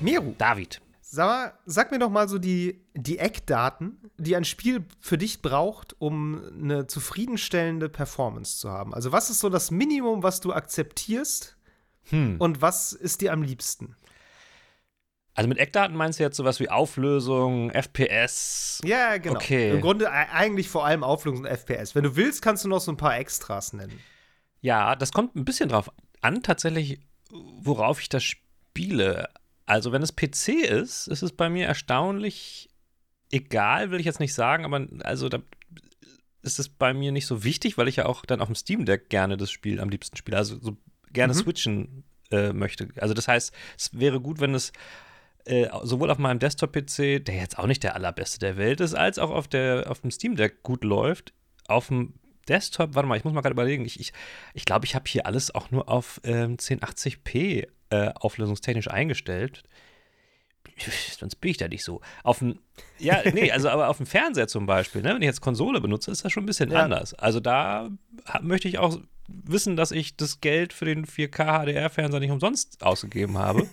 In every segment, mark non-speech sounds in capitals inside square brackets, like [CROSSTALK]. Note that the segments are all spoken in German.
Meru. David. Sag, mal, sag mir doch mal so die, die Eckdaten, die ein Spiel für dich braucht, um eine zufriedenstellende Performance zu haben. Also, was ist so das Minimum, was du akzeptierst? Hm. Und was ist dir am liebsten? Also mit Eckdaten meinst du jetzt sowas wie Auflösung, FPS? Ja, genau. Okay. Im Grunde eigentlich vor allem Auflösung und FPS. Wenn du willst, kannst du noch so ein paar Extras nennen. Ja, das kommt ein bisschen drauf an, tatsächlich, worauf ich das spiele. Also, wenn es PC ist, ist es bei mir erstaunlich egal, will ich jetzt nicht sagen, aber also da ist es bei mir nicht so wichtig, weil ich ja auch dann auf dem Steam Deck gerne das Spiel am liebsten spiele. Also so gerne mhm. switchen äh, möchte. Also das heißt, es wäre gut, wenn es äh, sowohl auf meinem Desktop-PC, der jetzt auch nicht der allerbeste der Welt ist, als auch auf, der, auf dem Steam Deck gut läuft. Auf dem Desktop, warte mal, ich muss mal gerade überlegen. Ich glaube, ich, ich, glaub, ich habe hier alles auch nur auf ähm, 1080p äh, auflösungstechnisch eingestellt. Sonst bin ich da nicht so. Auf dem, ja, nee, also aber auf dem Fernseher zum Beispiel, ne, wenn ich jetzt Konsole benutze, ist das schon ein bisschen ja. anders. Also da möchte ich auch wissen, dass ich das Geld für den 4K HDR-Fernseher nicht umsonst ausgegeben habe.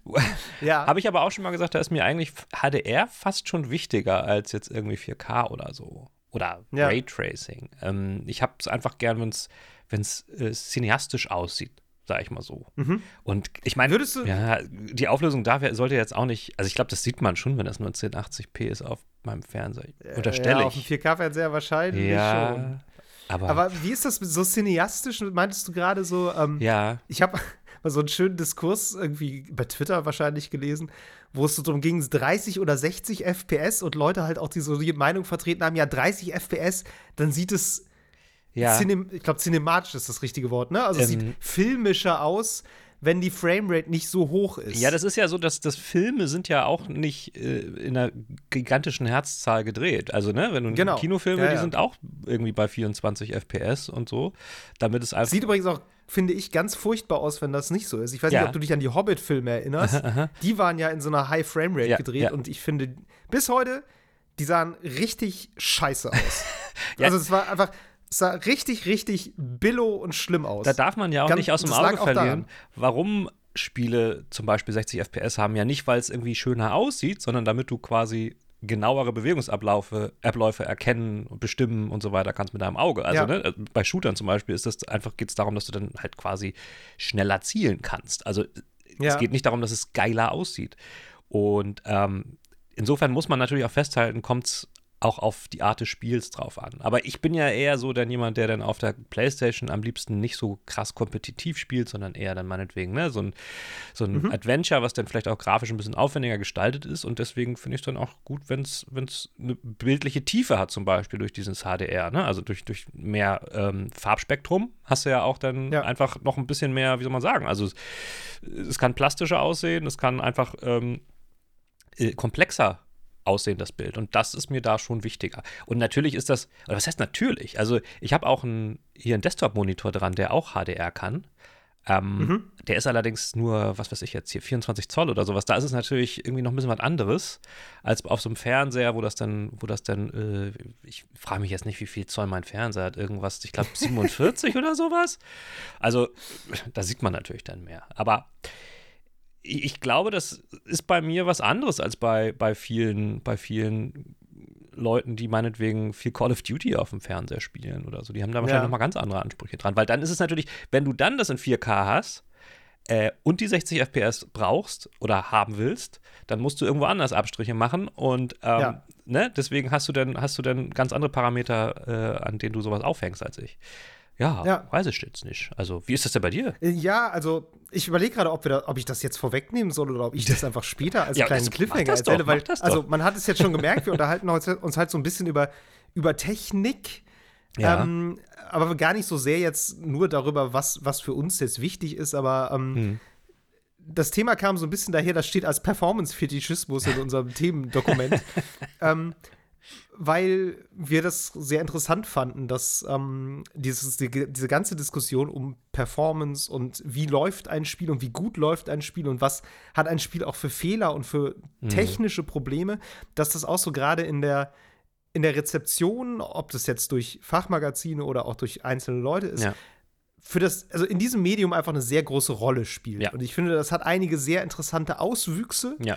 [LAUGHS] ja. Habe ich aber auch schon mal gesagt, da ist mir eigentlich HDR fast schon wichtiger als jetzt irgendwie 4K oder so. Oder ja. Raytracing. Ähm, ich habe es einfach gern, wenn es äh, cineastisch aussieht sag ich mal so. Mhm. Und ich meine, würdest du. Ja, die Auflösung da sollte jetzt auch nicht. Also, ich glaube, das sieht man schon, wenn das nur 1080p ist auf meinem Fernseher. Unterstelle ja, ich. Auf dem 4K-Fernseher wahrscheinlich ja, schon. Aber, aber wie ist das so cineastisch? Meintest du gerade so? Ähm, ja. Ich habe [LAUGHS] mal so einen schönen Diskurs irgendwie bei Twitter wahrscheinlich gelesen, wo es so darum ging, 30 oder 60 FPS und Leute halt auch die so die Meinung vertreten haben, ja, 30 FPS, dann sieht es ja. ich glaube, cinematisch ist das richtige Wort, ne? Also es ähm, sieht filmischer aus wenn die Framerate nicht so hoch ist. Ja, das ist ja so, dass das Filme sind ja auch nicht äh, in einer gigantischen Herzzahl gedreht. Also, ne, wenn du genau. Kinofilme, ja, ja. die sind auch irgendwie bei 24 FPS und so, damit es einfach Sieht übrigens auch finde ich ganz furchtbar aus, wenn das nicht so ist. Ich weiß ja. nicht, ob du dich an die Hobbit-Filme erinnerst. Aha, [LAUGHS] aha. Die waren ja in so einer High Framerate ja, gedreht und ich finde bis heute, die sahen richtig scheiße aus. [LAUGHS] also es war einfach, sah richtig, richtig billow und schlimm aus. Da darf man ja auch Ganz, nicht aus dem Auge verlieren, warum Spiele zum Beispiel 60 FPS haben. Ja nicht, weil es irgendwie schöner aussieht, sondern damit du quasi genauere Bewegungsabläufe Abläufe erkennen und bestimmen und so weiter kannst mit deinem Auge. Also ja. ne, bei Shootern zum Beispiel ist das einfach geht es darum, dass du dann halt quasi schneller zielen kannst. Also ja. es geht nicht darum, dass es geiler aussieht. Und ähm, insofern muss man natürlich auch festhalten, kommt es auch auf die Art des Spiels drauf an. Aber ich bin ja eher so dann jemand, der dann auf der Playstation am liebsten nicht so krass kompetitiv spielt, sondern eher dann meinetwegen ne, so ein, so ein mhm. Adventure, was dann vielleicht auch grafisch ein bisschen aufwendiger gestaltet ist. Und deswegen finde ich es dann auch gut, wenn es eine bildliche Tiefe hat, zum Beispiel durch dieses HDR. Ne? Also durch, durch mehr ähm, Farbspektrum hast du ja auch dann ja. einfach noch ein bisschen mehr, wie soll man sagen, also es, es kann plastischer aussehen, es kann einfach ähm, äh, komplexer aussehen, das Bild. Und das ist mir da schon wichtiger. Und natürlich ist das, oder was heißt natürlich? Also ich habe auch ein, hier einen Desktop-Monitor dran, der auch HDR kann. Ähm, mhm. Der ist allerdings nur, was weiß ich jetzt hier, 24 Zoll oder sowas. Da ist es natürlich irgendwie noch ein bisschen was anderes als auf so einem Fernseher, wo das dann, wo das dann, äh, ich frage mich jetzt nicht, wie viel Zoll mein Fernseher hat, irgendwas, ich glaube 47 [LAUGHS] oder sowas. Also da sieht man natürlich dann mehr. Aber ich glaube, das ist bei mir was anderes als bei, bei vielen, bei vielen Leuten, die meinetwegen viel Call of Duty auf dem Fernseher spielen oder so. Die haben da wahrscheinlich ja. nochmal ganz andere Ansprüche dran. Weil dann ist es natürlich, wenn du dann das in 4K hast äh, und die 60 FPS brauchst oder haben willst, dann musst du irgendwo anders Abstriche machen. Und ähm, ja. ne, deswegen hast du dann, hast du dann ganz andere Parameter, äh, an denen du sowas aufhängst als ich. Ja, ja. weiß ich jetzt nicht. Also, wie ist das denn bei dir? Äh, ja, also ich überlege gerade, ob, ob ich das jetzt vorwegnehmen soll oder ob ich das einfach später als [LAUGHS] ja, kleinen Cliffhanger erzähle, weil also man hat es jetzt schon gemerkt, wir unterhalten uns halt so ein bisschen über, über Technik. Ja. Ähm, aber gar nicht so sehr jetzt nur darüber, was, was für uns jetzt wichtig ist, aber ähm, hm. das Thema kam so ein bisschen daher, das steht als Performance-Fetischismus in unserem Themendokument. [LAUGHS] ähm, weil wir das sehr interessant fanden, dass ähm, dieses, die, diese ganze Diskussion um Performance und wie läuft ein Spiel und wie gut läuft ein Spiel und was hat ein Spiel auch für Fehler und für mhm. technische Probleme, dass das auch so gerade in der in der Rezeption, ob das jetzt durch Fachmagazine oder auch durch einzelne Leute ist, ja. für das, also in diesem Medium einfach eine sehr große Rolle spielt. Ja. Und ich finde, das hat einige sehr interessante Auswüchse. Ja.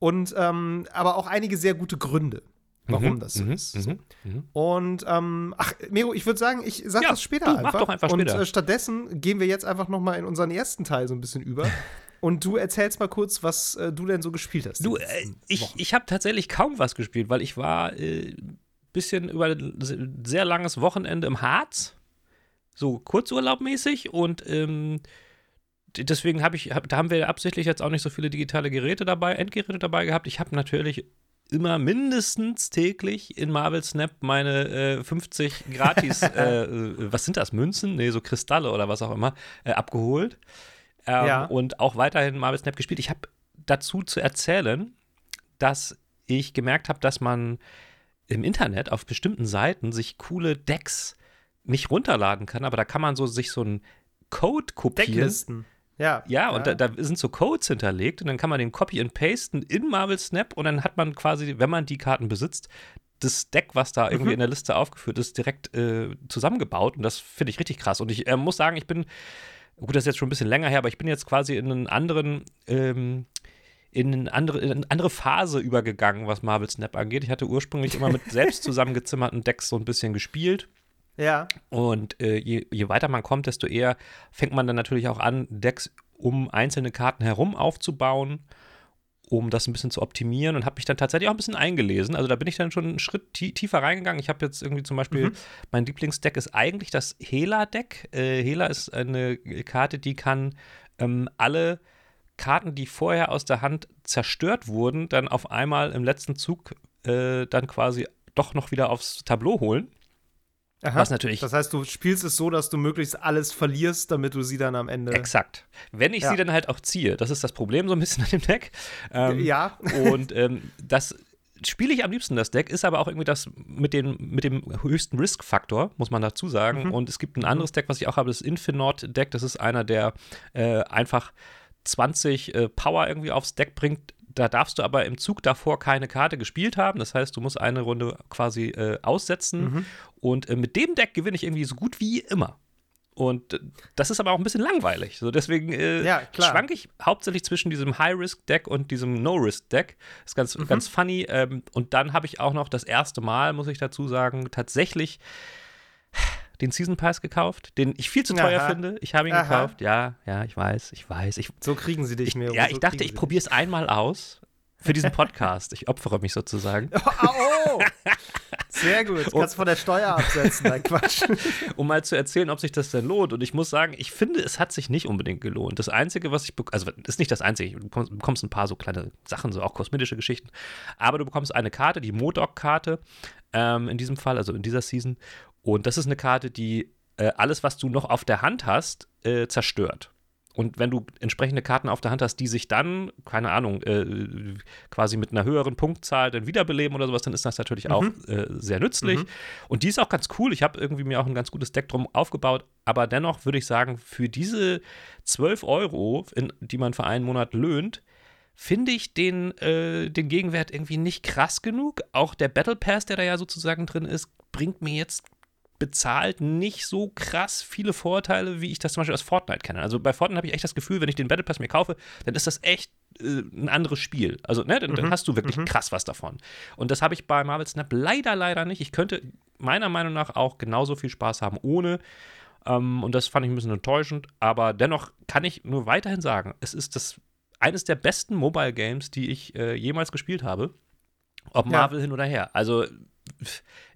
Und ähm, aber auch einige sehr gute Gründe, warum mhm, das so mhm, ist. So. Mhm, mhm. Und ähm, ach, Mero, ich würde sagen, ich sag ja, das später du, einfach. Mach doch einfach später. Und äh, stattdessen gehen wir jetzt einfach noch mal in unseren ersten Teil so ein bisschen über. [LAUGHS] Und du erzählst mal kurz, was äh, du denn so gespielt hast. Du, äh, ich, ich habe tatsächlich kaum was gespielt, weil ich war äh, bisschen über ein sehr langes Wochenende im Harz, so Kurzurlaubmäßig und ähm, deswegen habe ich, hab, da haben wir absichtlich jetzt auch nicht so viele digitale Geräte dabei, Endgeräte dabei gehabt. Ich habe natürlich immer mindestens täglich in Marvel Snap meine äh, 50 gratis, [LAUGHS] äh, äh, was sind das, Münzen? Nee, so Kristalle oder was auch immer, äh, abgeholt. Ähm, ja. Und auch weiterhin Marvel Snap gespielt. Ich habe dazu zu erzählen, dass ich gemerkt habe, dass man im Internet auf bestimmten Seiten sich coole Decks nicht runterladen kann, aber da kann man so sich so einen Code kopieren. Decklisten. Ja. Ja, und ja. Da, da, sind so Codes hinterlegt und dann kann man den Copy and Pasten in Marvel Snap und dann hat man quasi, wenn man die Karten besitzt, das Deck, was da irgendwie mhm. in der Liste aufgeführt ist, direkt äh, zusammengebaut und das finde ich richtig krass. Und ich äh, muss sagen, ich bin, gut, das ist jetzt schon ein bisschen länger her, aber ich bin jetzt quasi in einen anderen ähm, in eine andere, in eine andere Phase übergegangen, was Marvel Snap angeht. Ich hatte ursprünglich immer mit selbst [LAUGHS] zusammengezimmerten Decks so ein bisschen gespielt. Ja. Und äh, je, je weiter man kommt, desto eher fängt man dann natürlich auch an, Decks um einzelne Karten herum aufzubauen, um das ein bisschen zu optimieren und habe mich dann tatsächlich auch ein bisschen eingelesen. Also da bin ich dann schon einen Schritt tiefer reingegangen. Ich habe jetzt irgendwie zum Beispiel, mhm. mein Lieblingsdeck ist eigentlich das Hela-Deck. Äh, Hela ist eine Karte, die kann ähm, alle Karten, die vorher aus der Hand zerstört wurden, dann auf einmal im letzten Zug äh, dann quasi doch noch wieder aufs Tableau holen. Aha. Was natürlich. Das heißt, du spielst es so, dass du möglichst alles verlierst, damit du sie dann am Ende. Exakt. Wenn ich ja. sie dann halt auch ziehe, das ist das Problem so ein bisschen an dem Deck. Ähm, ja. und ähm, das spiele ich am liebsten das Deck, ist aber auch irgendwie das mit, den, mit dem höchsten Risk-Faktor, muss man dazu sagen. Mhm. Und es gibt ein anderes Deck, was ich auch habe, das Infinaut-Deck. Das ist einer, der äh, einfach 20 äh, Power irgendwie aufs Deck bringt. Da darfst du aber im Zug davor keine Karte gespielt haben. Das heißt, du musst eine Runde quasi äh, aussetzen. Mhm. Und äh, mit dem Deck gewinne ich irgendwie so gut wie immer. Und äh, das ist aber auch ein bisschen langweilig. So, deswegen äh, ja, schwank ich hauptsächlich zwischen diesem High-Risk-Deck und diesem No-Risk-Deck. Ist ganz, mhm. ganz funny. Ähm, und dann habe ich auch noch das erste Mal, muss ich dazu sagen, tatsächlich den Season Pass gekauft, den ich viel zu teuer Aha. finde. Ich habe ihn Aha. gekauft. Ja, ja, ich weiß, ich weiß. Ich, so kriegen sie dich mehr. Ja, so ich dachte, ich probiere es einmal aus für diesen [LAUGHS] Podcast. ich opfere mich sozusagen. [LAUGHS] Oh, oh. Sehr gut. Du kannst von der Steuer absetzen, nein, Quatsch. [LAUGHS] um mal zu erzählen, ob sich das denn lohnt. Und ich muss sagen, ich finde, es hat sich nicht unbedingt gelohnt. Das Einzige, was ich, also ist nicht das Einzige, du bekommst ein paar so kleine Sachen, so auch kosmetische Geschichten. Aber du bekommst eine Karte, die Modok-Karte, ähm, in diesem Fall, also in dieser Season. Und das ist eine Karte, die äh, alles, was du noch auf der Hand hast, äh, zerstört. Und wenn du entsprechende Karten auf der Hand hast, die sich dann, keine Ahnung, äh, quasi mit einer höheren Punktzahl dann wiederbeleben oder sowas, dann ist das natürlich mhm. auch äh, sehr nützlich. Mhm. Und die ist auch ganz cool. Ich habe irgendwie mir auch ein ganz gutes Deck drum aufgebaut. Aber dennoch würde ich sagen, für diese 12 Euro, in, die man für einen Monat löhnt, finde ich den, äh, den Gegenwert irgendwie nicht krass genug. Auch der Battle Pass, der da ja sozusagen drin ist, bringt mir jetzt bezahlt nicht so krass viele Vorteile, wie ich das zum Beispiel aus Fortnite kenne. Also bei Fortnite habe ich echt das Gefühl, wenn ich den Battle Pass mir kaufe, dann ist das echt äh, ein anderes Spiel. Also, ne, dann, mhm. dann hast du wirklich mhm. krass was davon. Und das habe ich bei Marvel Snap leider, leider nicht. Ich könnte meiner Meinung nach auch genauso viel Spaß haben ohne. Ähm, und das fand ich ein bisschen enttäuschend. Aber dennoch kann ich nur weiterhin sagen, es ist das eines der besten Mobile Games, die ich äh, jemals gespielt habe. Ob Marvel ja. hin oder her. Also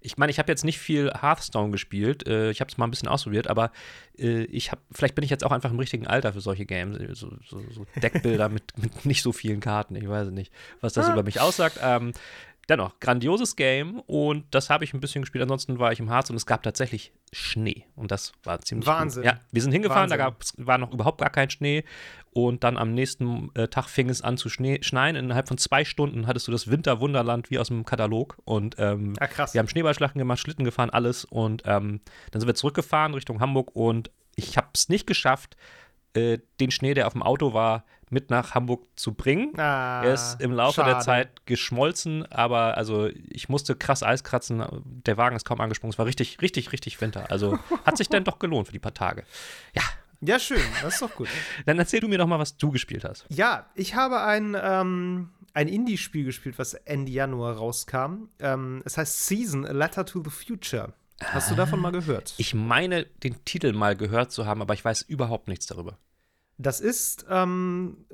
ich meine, ich habe jetzt nicht viel Hearthstone gespielt. Äh, ich habe es mal ein bisschen ausprobiert, aber äh, ich habe, vielleicht bin ich jetzt auch einfach im richtigen Alter für solche Games. So, so, so Deckbilder [LAUGHS] mit, mit, nicht so vielen Karten. Ich weiß nicht, was das ah. über mich aussagt. Ähm, dennoch, grandioses Game und das habe ich ein bisschen gespielt. Ansonsten war ich im Harz und es gab tatsächlich Schnee und das war ziemlich Wahnsinn. Cool. Ja, wir sind hingefahren, Wahnsinn. da gab's, war noch überhaupt gar kein Schnee und dann am nächsten äh, Tag fing es an zu Schnee, schneien. Innerhalb von zwei Stunden hattest du das Winterwunderland wie aus dem Katalog und ähm, ja, krass. wir haben Schneeballschlachten gemacht, Schlitten gefahren, alles und ähm, dann sind wir zurückgefahren Richtung Hamburg und ich habe es nicht geschafft, äh, den Schnee, der auf dem Auto war, mit nach Hamburg zu bringen. Ah, er ist im Laufe schade. der Zeit geschmolzen, aber also ich musste krass Eis kratzen. Der Wagen ist kaum angesprungen. Es war richtig, richtig, richtig Winter. Also [LAUGHS] hat sich dann doch gelohnt für die paar Tage. Ja. Ja, schön. Das ist doch gut. dann erzähl du mir doch mal, was du gespielt hast. Ja, ich habe ein, ähm, ein Indie-Spiel gespielt, was Ende Januar rauskam. Ähm, es heißt Season, A Letter to the Future. Hast du davon mal gehört? Ich meine, den Titel mal gehört zu haben, aber ich weiß überhaupt nichts darüber. Das ist ähm,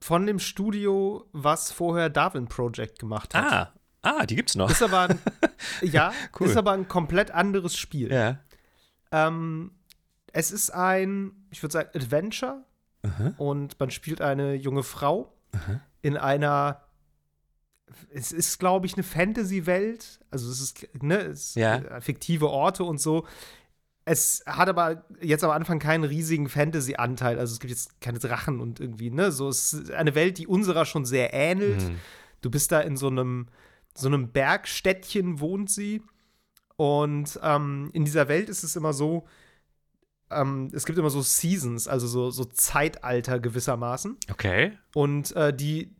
von dem Studio, was vorher Darwin Project gemacht hat. Ah, ah die gibt's noch. Ist aber ein, [LAUGHS] ja, cool. ist aber ein komplett anderes Spiel. Ja. Ähm, es ist ein, ich würde sagen, Adventure. -huh. Und man spielt eine junge Frau -huh. in einer es ist, glaube ich, eine Fantasy-Welt. Also es ist, ne, es ja. fiktive Orte und so. Es hat aber jetzt am Anfang keinen riesigen Fantasy-Anteil. Also es gibt jetzt keine Drachen und irgendwie, ne? So, es ist eine Welt, die unserer schon sehr ähnelt. Mhm. Du bist da in so einem, so einem Bergstädtchen, wohnt sie. Und ähm, in dieser Welt ist es immer so, ähm, es gibt immer so Seasons, also so, so Zeitalter gewissermaßen. Okay. Und äh, die,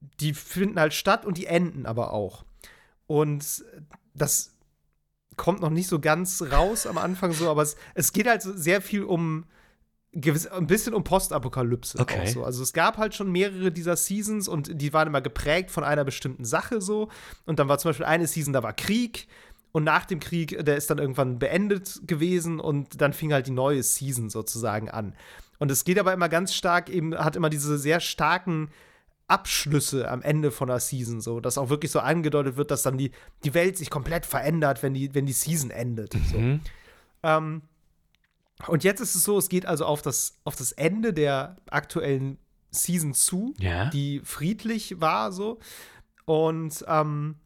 die finden halt statt und die enden aber auch. Und das kommt noch nicht so ganz raus am Anfang so, aber es, es geht halt sehr viel um gewiss, ein bisschen um Postapokalypse okay. auch so. Also es gab halt schon mehrere dieser Seasons und die waren immer geprägt von einer bestimmten Sache so. Und dann war zum Beispiel eine Season, da war Krieg. Und nach dem Krieg, der ist dann irgendwann beendet gewesen und dann fing halt die neue Season sozusagen an. Und es geht aber immer ganz stark eben, hat immer diese sehr starken Abschlüsse am Ende von der Season, so, dass auch wirklich so angedeutet wird, dass dann die, die Welt sich komplett verändert, wenn die, wenn die Season endet. Mhm. So. Ähm, und jetzt ist es so, es geht also auf das, auf das Ende der aktuellen Season zu, ja. die friedlich war, so. Und ähm,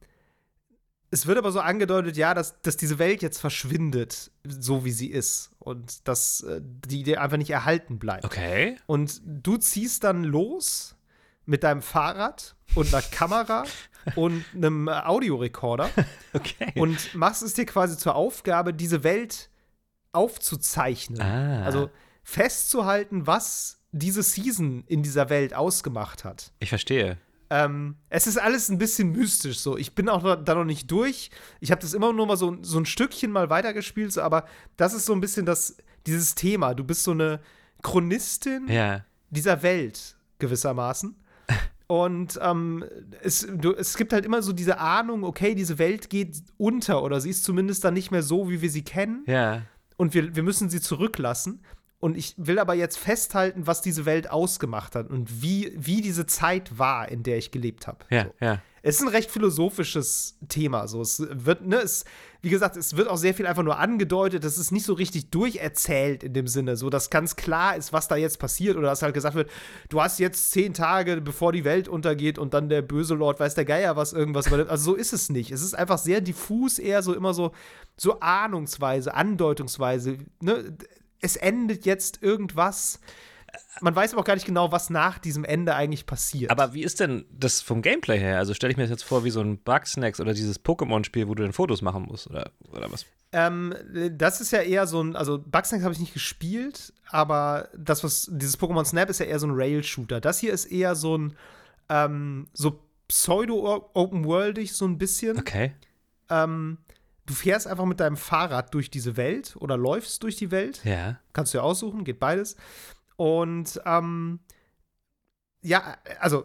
es wird aber so angedeutet, ja, dass, dass diese Welt jetzt verschwindet, so wie sie ist. Und dass äh, die dir einfach nicht erhalten bleibt. Okay. Und du ziehst dann los mit deinem Fahrrad und einer Kamera und einem Audiorekorder [LAUGHS] okay. und machst es dir quasi zur Aufgabe, diese Welt aufzuzeichnen. Ah. Also festzuhalten, was diese Season in dieser Welt ausgemacht hat. Ich verstehe. Ähm, es ist alles ein bisschen mystisch so. Ich bin auch da noch nicht durch. Ich habe das immer nur mal so, so ein Stückchen mal weitergespielt, so, aber das ist so ein bisschen das, dieses Thema. Du bist so eine Chronistin ja. dieser Welt gewissermaßen. Und ähm, es, du, es gibt halt immer so diese Ahnung, okay, diese Welt geht unter oder sie ist zumindest dann nicht mehr so, wie wir sie kennen. Ja. Und wir, wir müssen sie zurücklassen. Und ich will aber jetzt festhalten, was diese Welt ausgemacht hat und wie, wie diese Zeit war, in der ich gelebt habe. Ja, so. ja. Es ist ein recht philosophisches Thema. So. Es wird, ne, es, wie gesagt, es wird auch sehr viel einfach nur angedeutet. Es ist nicht so richtig durcherzählt in dem Sinne, so dass ganz klar ist, was da jetzt passiert. Oder dass halt gesagt wird, du hast jetzt zehn Tage, bevor die Welt untergeht und dann der böse Lord weiß der Geier was irgendwas. Also so ist es nicht. Es ist einfach sehr diffus, eher so immer so, so ahnungsweise, andeutungsweise. Ne? Es endet jetzt irgendwas man weiß aber auch gar nicht genau, was nach diesem Ende eigentlich passiert. Aber wie ist denn das vom Gameplay her? Also stelle ich mir das jetzt vor wie so ein Bugsnacks oder dieses Pokémon-Spiel, wo du dann Fotos machen musst oder, oder was? Ähm, das ist ja eher so ein, also Bugsnacks habe ich nicht gespielt, aber das, was, dieses Pokémon Snap ist ja eher so ein Rail-Shooter. Das hier ist eher so ein, ähm, so pseudo-open-worldig so ein bisschen. Okay. Ähm, du fährst einfach mit deinem Fahrrad durch diese Welt oder läufst durch die Welt. Ja. Kannst du ja aussuchen, geht beides. Und ähm, ja, also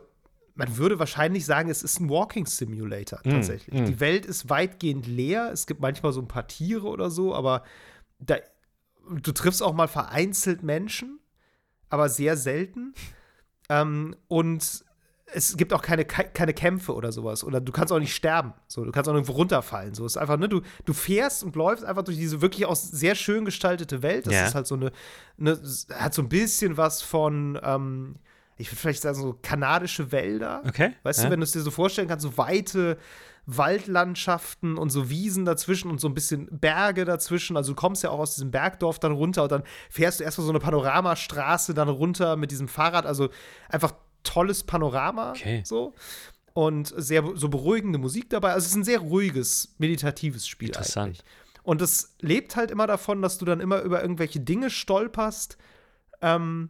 man würde wahrscheinlich sagen, es ist ein Walking Simulator mm, tatsächlich. Mm. Die Welt ist weitgehend leer. Es gibt manchmal so ein paar Tiere oder so, aber da, du triffst auch mal vereinzelt Menschen, aber sehr selten. Ähm, und es gibt auch keine, keine Kämpfe oder sowas. Oder du kannst auch nicht sterben. So, du kannst auch irgendwo runterfallen. So, es ist einfach, ne, du, du fährst und läufst einfach durch diese wirklich auch sehr schön gestaltete Welt. Das ja. ist halt so eine, eine, hat so ein bisschen was von, ähm, ich würde vielleicht sagen, so kanadische Wälder. Okay. Weißt ja. du, wenn du es dir so vorstellen kannst, so weite Waldlandschaften und so Wiesen dazwischen und so ein bisschen Berge dazwischen. Also du kommst ja auch aus diesem Bergdorf dann runter und dann fährst du erstmal so eine Panoramastraße dann runter mit diesem Fahrrad. Also einfach tolles Panorama. Okay. So. Und sehr so beruhigende Musik dabei. Also es ist ein sehr ruhiges, meditatives Spiel Interessant. eigentlich. Und es lebt halt immer davon, dass du dann immer über irgendwelche Dinge stolperst. Ähm,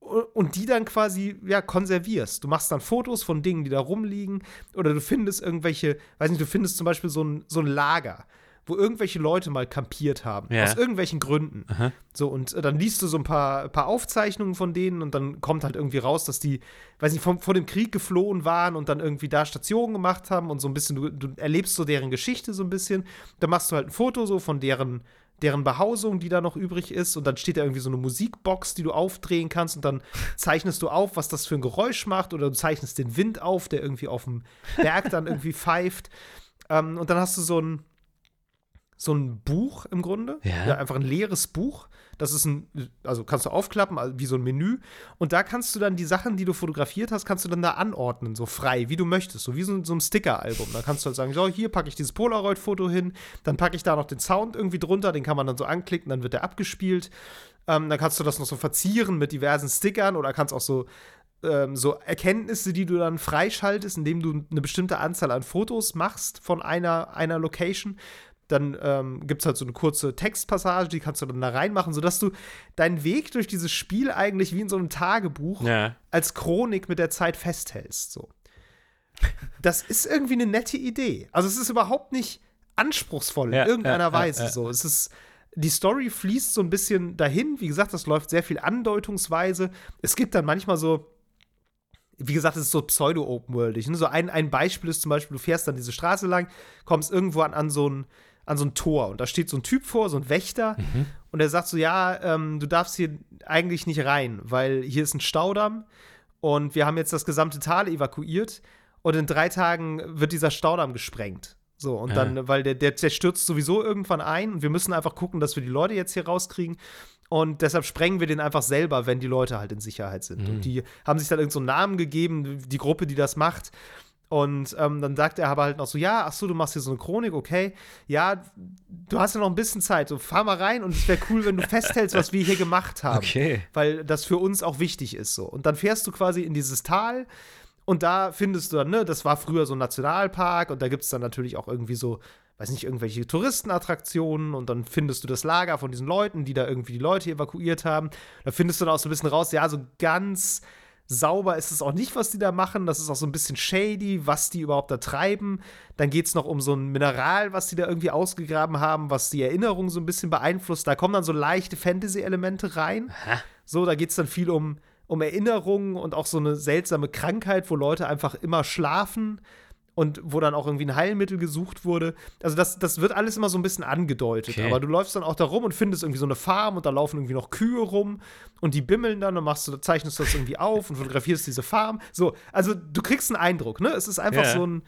und die dann quasi ja konservierst. Du machst dann Fotos von Dingen, die da rumliegen, oder du findest irgendwelche, weiß nicht, du findest zum Beispiel so ein, so ein Lager, wo irgendwelche Leute mal kampiert haben, ja. aus irgendwelchen Gründen. Aha. So, und äh, dann liest du so ein paar, paar Aufzeichnungen von denen und dann kommt halt irgendwie raus, dass die, weiß nicht, vom, vor dem Krieg geflohen waren und dann irgendwie da Stationen gemacht haben und so ein bisschen, du, du erlebst so deren Geschichte so ein bisschen. Dann machst du halt ein Foto so von deren deren Behausung, die da noch übrig ist. Und dann steht da irgendwie so eine Musikbox, die du aufdrehen kannst. Und dann zeichnest du auf, was das für ein Geräusch macht. Oder du zeichnest den Wind auf, der irgendwie auf dem Berg dann irgendwie pfeift. Ähm, und dann hast du so ein, so ein Buch im Grunde. Ja. ja. Einfach ein leeres Buch. Das ist ein, also kannst du aufklappen, also wie so ein Menü. Und da kannst du dann die Sachen, die du fotografiert hast, kannst du dann da anordnen, so frei, wie du möchtest, so wie so, so ein Sticker-Album. Da kannst du halt sagen, so, hier packe ich dieses Polaroid-Foto hin, dann packe ich da noch den Sound irgendwie drunter, den kann man dann so anklicken, dann wird der abgespielt. Ähm, dann kannst du das noch so verzieren mit diversen Stickern oder kannst auch so ähm, so Erkenntnisse, die du dann freischaltest, indem du eine bestimmte Anzahl an Fotos machst von einer, einer Location dann ähm, gibt es halt so eine kurze Textpassage, die kannst du dann da reinmachen, sodass du deinen Weg durch dieses Spiel eigentlich wie in so einem Tagebuch ja. als Chronik mit der Zeit festhältst. So. Das ist irgendwie eine nette Idee. Also es ist überhaupt nicht anspruchsvoll ja, in irgendeiner ja, Weise. So. Es ist, die Story fließt so ein bisschen dahin. Wie gesagt, das läuft sehr viel andeutungsweise. Es gibt dann manchmal so wie gesagt, es ist so pseudo-open-worldig. Ne? So ein, ein Beispiel ist zum Beispiel, du fährst dann diese Straße lang, kommst irgendwo an, an so ein, an so ein Tor und da steht so ein Typ vor, so ein Wächter mhm. und er sagt so, ja, ähm, du darfst hier eigentlich nicht rein, weil hier ist ein Staudamm und wir haben jetzt das gesamte Tal evakuiert und in drei Tagen wird dieser Staudamm gesprengt. So, und ja. dann, weil der, der, der stürzt sowieso irgendwann ein und wir müssen einfach gucken, dass wir die Leute jetzt hier rauskriegen. Und deshalb sprengen wir den einfach selber, wenn die Leute halt in Sicherheit sind. Mhm. Und die haben sich dann irgendeinen so Namen gegeben, die Gruppe, die das macht. Und ähm, dann sagt er aber halt noch so, ja, ach so, du machst hier so eine Chronik, okay. Ja, du hast ja noch ein bisschen Zeit, so fahr mal rein und es wäre cool, wenn du festhältst, was wir hier gemacht haben. Okay. Weil das für uns auch wichtig ist so. Und dann fährst du quasi in dieses Tal und da findest du dann, ne, das war früher so ein Nationalpark und da gibt es dann natürlich auch irgendwie so, weiß nicht, irgendwelche Touristenattraktionen und dann findest du das Lager von diesen Leuten, die da irgendwie die Leute evakuiert haben. Da findest du dann auch so ein bisschen raus, ja, so ganz sauber ist es auch nicht, was die da machen. Das ist auch so ein bisschen shady, was die überhaupt da treiben. Dann geht es noch um so ein Mineral, was die da irgendwie ausgegraben haben, was die Erinnerung so ein bisschen beeinflusst. Da kommen dann so leichte Fantasy-Elemente rein. Aha. So, da geht es dann viel um, um Erinnerungen und auch so eine seltsame Krankheit, wo Leute einfach immer schlafen und wo dann auch irgendwie ein Heilmittel gesucht wurde. Also das, das wird alles immer so ein bisschen angedeutet. Okay. Aber du läufst dann auch da rum und findest irgendwie so eine Farm und da laufen irgendwie noch Kühe rum und die bimmeln dann und machst du, zeichnest das irgendwie auf und fotografierst diese Farm. So, also du kriegst einen Eindruck, ne? Es ist einfach yeah. so ein,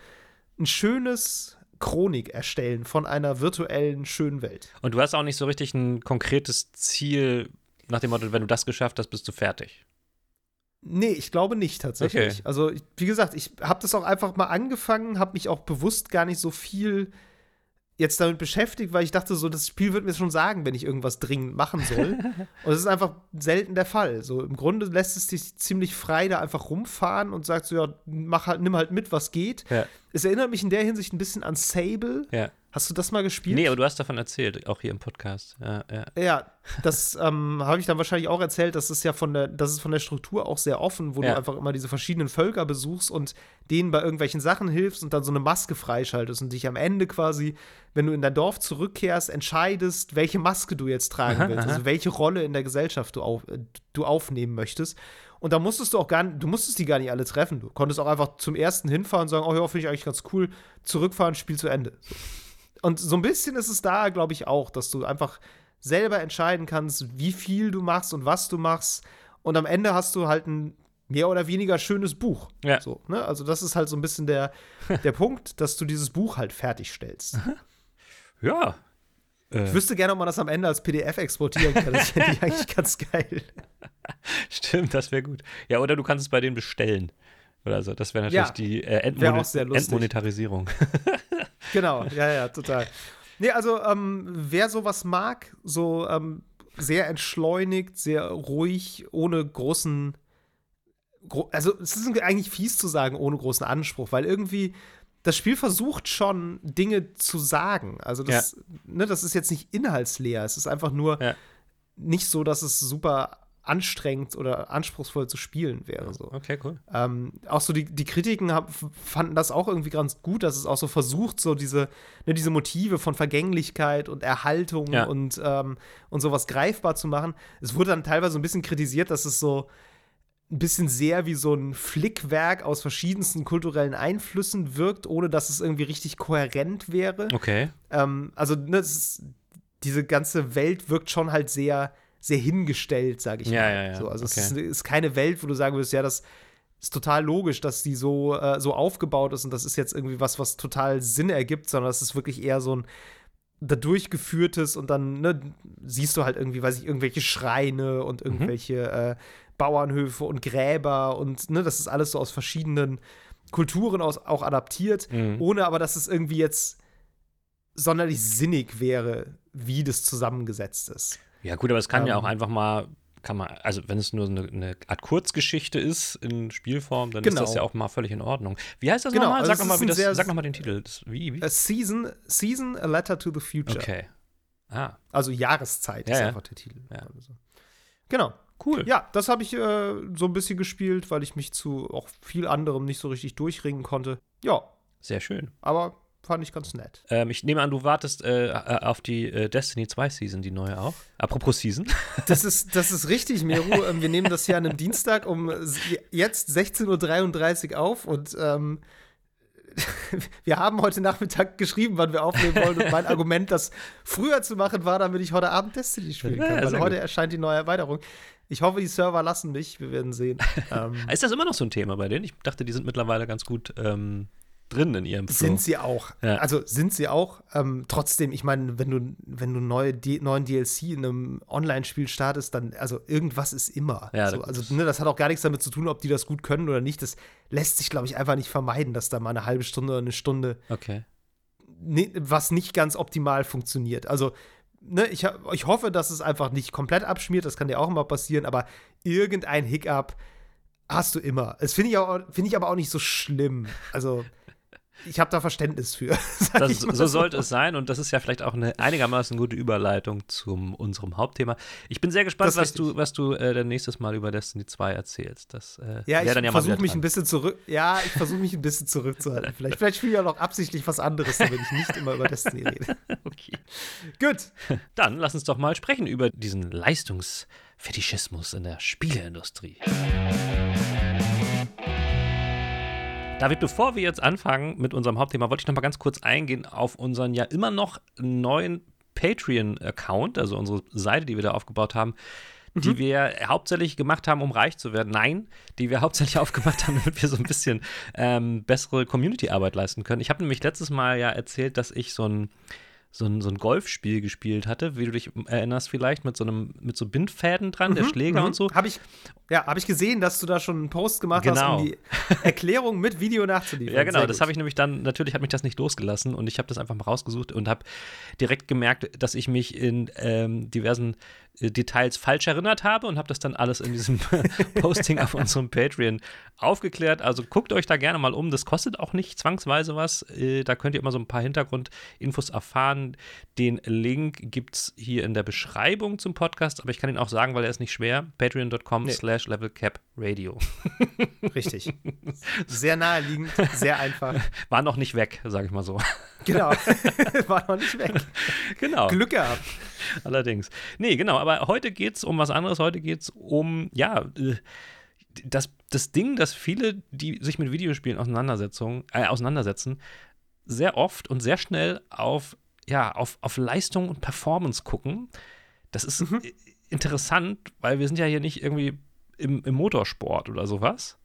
ein schönes Chronik erstellen von einer virtuellen schönen Welt. Und du hast auch nicht so richtig ein konkretes Ziel nach dem Motto, wenn du das geschafft hast, bist du fertig. Nee, ich glaube nicht tatsächlich. Okay. Also, wie gesagt, ich habe das auch einfach mal angefangen, habe mich auch bewusst gar nicht so viel jetzt damit beschäftigt, weil ich dachte, so, das Spiel wird mir schon sagen, wenn ich irgendwas dringend machen soll. [LAUGHS] und es ist einfach selten der Fall. So, im Grunde lässt es dich ziemlich frei da einfach rumfahren und sagt so, ja, mach halt, nimm halt mit, was geht. Ja. Es erinnert mich in der Hinsicht ein bisschen an Sable. Ja. Hast du das mal gespielt? Nee, aber du hast davon erzählt, auch hier im Podcast. Ja, ja. ja das ähm, [LAUGHS] habe ich dann wahrscheinlich auch erzählt. Das ist ja von der, das ist von der Struktur auch sehr offen, wo ja. du einfach immer diese verschiedenen Völker besuchst und denen bei irgendwelchen Sachen hilfst und dann so eine Maske freischaltest und dich am Ende quasi, wenn du in dein Dorf zurückkehrst, entscheidest, welche Maske du jetzt tragen aha, willst, aha. also welche Rolle in der Gesellschaft du, auf, du aufnehmen möchtest. Und da musstest du auch gar nicht, du musstest die gar nicht alle treffen. Du konntest auch einfach zum ersten hinfahren und sagen, oh ja, finde ich eigentlich ganz cool, zurückfahren, Spiel zu Ende. So. Und so ein bisschen ist es da, glaube ich, auch, dass du einfach selber entscheiden kannst, wie viel du machst und was du machst. Und am Ende hast du halt ein mehr oder weniger schönes Buch. Ja. So, ne? Also, das ist halt so ein bisschen der, der [LAUGHS] Punkt, dass du dieses Buch halt fertigstellst. Ja. Äh. Ich wüsste gerne, ob man das am Ende als PDF exportieren kann. Das fände ich eigentlich ganz geil. [LAUGHS] Stimmt, das wäre gut. Ja, oder du kannst es bei denen bestellen. Oder so. Das wäre natürlich ja, die äh, Entmon Entmonetarisierung. [LAUGHS] genau, ja, ja, total. Nee, also ähm, wer sowas mag, so ähm, sehr entschleunigt, sehr ruhig, ohne großen also es ist eigentlich fies zu sagen, ohne großen Anspruch, weil irgendwie das Spiel versucht schon, Dinge zu sagen. Also das, ja. ne, das ist jetzt nicht inhaltsleer, es ist einfach nur ja. nicht so, dass es super anstrengend oder anspruchsvoll zu spielen wäre. So. Okay, cool. Ähm, auch so die, die Kritiken hab, fanden das auch irgendwie ganz gut, dass es auch so versucht, so diese, ne, diese Motive von Vergänglichkeit und Erhaltung ja. und, ähm, und sowas greifbar zu machen. Es wurde dann teilweise ein bisschen kritisiert, dass es so ein bisschen sehr wie so ein Flickwerk aus verschiedensten kulturellen Einflüssen wirkt, ohne dass es irgendwie richtig kohärent wäre. Okay. Ähm, also ne, ist, diese ganze Welt wirkt schon halt sehr sehr hingestellt, sage ich ja, mal. Ja, ja. So, also okay. es ist, ist, keine Welt, wo du sagen würdest, ja, das ist total logisch, dass die so, äh, so aufgebaut ist und das ist jetzt irgendwie was, was total Sinn ergibt, sondern das ist wirklich eher so ein dadurch geführtes und dann ne, siehst du halt irgendwie, weiß ich, irgendwelche Schreine und mhm. irgendwelche mhm. äh, Bauernhöfe und Gräber und ne, das ist alles so aus verschiedenen Kulturen aus, auch adaptiert, mhm. ohne aber, dass es irgendwie jetzt sonderlich sinnig wäre, wie das zusammengesetzt ist. Ja, gut, aber es kann ähm, ja auch ähm. einfach mal, kann man, also wenn es nur eine, eine, Art Kurzgeschichte ist in Spielform, dann genau. ist das ja auch mal völlig in Ordnung. Wie heißt das genau, nochmal? Sag also nochmal das, sag noch mal den Titel. Das, wie, wie? A season, season, A Letter to the Future. Okay. Ah. Also Jahreszeit ja, ist ja. einfach der Titel. Ja. Genau. Cool. Ja, das habe ich äh, so ein bisschen gespielt, weil ich mich zu auch viel anderem nicht so richtig durchringen konnte. Ja. Sehr schön. Aber fand ich ganz nett. Ähm, ich nehme an, du wartest äh, auf die äh, Destiny 2 Season, die neue auch. Apropos Season. [LAUGHS] Das ist, das ist richtig, Meru. ähm, wir nehmen das hier an einem Dienstag um jetzt 16.33 Uhr auf und ähm, [LAUGHS] wir haben heute Nachmittag geschrieben, wann wir aufnehmen wollen. Und mein Argument, das früher zu machen, war, damit ich heute Abend Destiny spielen kann. Ja, weil heute gut. erscheint die neue Erweiterung. Ich hoffe, die Server lassen mich. Wir werden sehen. [LAUGHS] ähm, ist das immer noch so ein Thema bei denen? Ich dachte, die sind mittlerweile ganz gut ähm, drin in ihrem Flow. Sind sie auch. Ja. Also sind sie auch. Ähm, trotzdem, ich meine, wenn du, wenn du neue, neuen DLC in einem Online-Spiel startest, dann, also irgendwas ist immer. Ja, so, also ne, das hat auch gar nichts damit zu tun, ob die das gut können oder nicht. Das lässt sich, glaube ich, einfach nicht vermeiden, dass da mal eine halbe Stunde oder eine Stunde okay. ne, was nicht ganz optimal funktioniert. Also Ne, ich, ich hoffe, dass es einfach nicht komplett abschmiert, das kann dir auch immer passieren, aber irgendein Hiccup hast du immer. Das finde ich, find ich aber auch nicht so schlimm. Also, ich habe da Verständnis für. [LAUGHS] Das, so, so sollte es sein und das ist ja vielleicht auch eine einigermaßen gute Überleitung zu unserem Hauptthema. Ich bin sehr gespannt, was du, was du äh, dann nächstes Mal über Destiny 2 erzählst. Das, äh, ja, ich ja versuche mich ein bisschen zurück. Ja, ich versuche mich ein bisschen zurückzuhalten. Vielleicht, vielleicht spiele ich ja noch absichtlich was anderes, damit ich nicht immer über Destiny rede. [LAUGHS] okay. Gut. Dann lass uns doch mal sprechen über diesen Leistungsfetischismus in der Spieleindustrie. David, bevor wir jetzt anfangen mit unserem Hauptthema, wollte ich noch mal ganz kurz eingehen auf unseren ja immer noch neuen Patreon-Account, also unsere Seite, die wir da aufgebaut haben, mhm. die wir hauptsächlich gemacht haben, um reich zu werden. Nein, die wir hauptsächlich [LAUGHS] aufgemacht haben, damit wir so ein bisschen ähm, bessere Community-Arbeit leisten können. Ich habe nämlich letztes Mal ja erzählt, dass ich so ein so ein, so ein Golfspiel gespielt hatte, wie du dich erinnerst vielleicht, mit so einem, mit so Bindfäden dran, mhm, der Schläger mhm. und so. Habe ich, ja, habe ich gesehen, dass du da schon einen Post gemacht genau. hast, um die [LAUGHS] Erklärung mit Video nachzuliefern. ja, genau, das habe ich nämlich dann, natürlich hat mich das nicht losgelassen und ich habe das einfach mal rausgesucht und habe direkt gemerkt, dass ich mich in ähm, diversen Details falsch erinnert habe und habe das dann alles in diesem [LAUGHS] Posting auf unserem Patreon aufgeklärt. Also guckt euch da gerne mal um. Das kostet auch nicht zwangsweise was. Äh, da könnt ihr immer so ein paar Hintergrundinfos erfahren. Den Link gibt es hier in der Beschreibung zum Podcast, aber ich kann ihn auch sagen, weil er ist nicht schwer. Patreon.com nee. slash levelcapradio. [LAUGHS] Richtig. Sehr naheliegend, sehr einfach. [LAUGHS] War noch nicht weg, sage ich mal so. Genau. War noch nicht weg. Genau. Glück gehabt. [LAUGHS] Allerdings. Nee, genau, aber heute geht es um was anderes. Heute geht es um, ja, äh, das, das Ding, dass viele, die sich mit Videospielen auseinandersetzen, äh, auseinandersetzen, sehr oft und sehr schnell auf, ja, auf, auf Leistung und Performance gucken. Das ist mhm. interessant, weil wir sind ja hier nicht irgendwie im, im Motorsport oder sowas.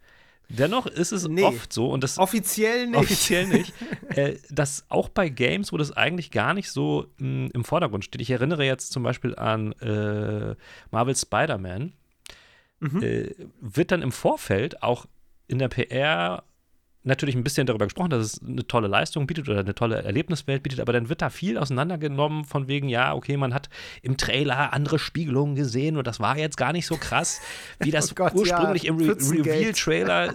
Dennoch ist es nee, oft so, und das offiziell nicht, offiziell nicht [LAUGHS] äh, dass auch bei Games, wo das eigentlich gar nicht so mh, im Vordergrund steht. Ich erinnere jetzt zum Beispiel an äh, Marvel Spider-Man, mhm. äh, wird dann im Vorfeld auch in der PR natürlich ein bisschen darüber gesprochen, dass es eine tolle Leistung bietet oder eine tolle Erlebniswelt bietet, aber dann wird da viel auseinandergenommen von wegen, ja, okay, man hat im Trailer andere Spiegelungen gesehen und das war jetzt gar nicht so krass, wie das [LAUGHS] oh Gott, ursprünglich ja, im Re Reveal-Trailer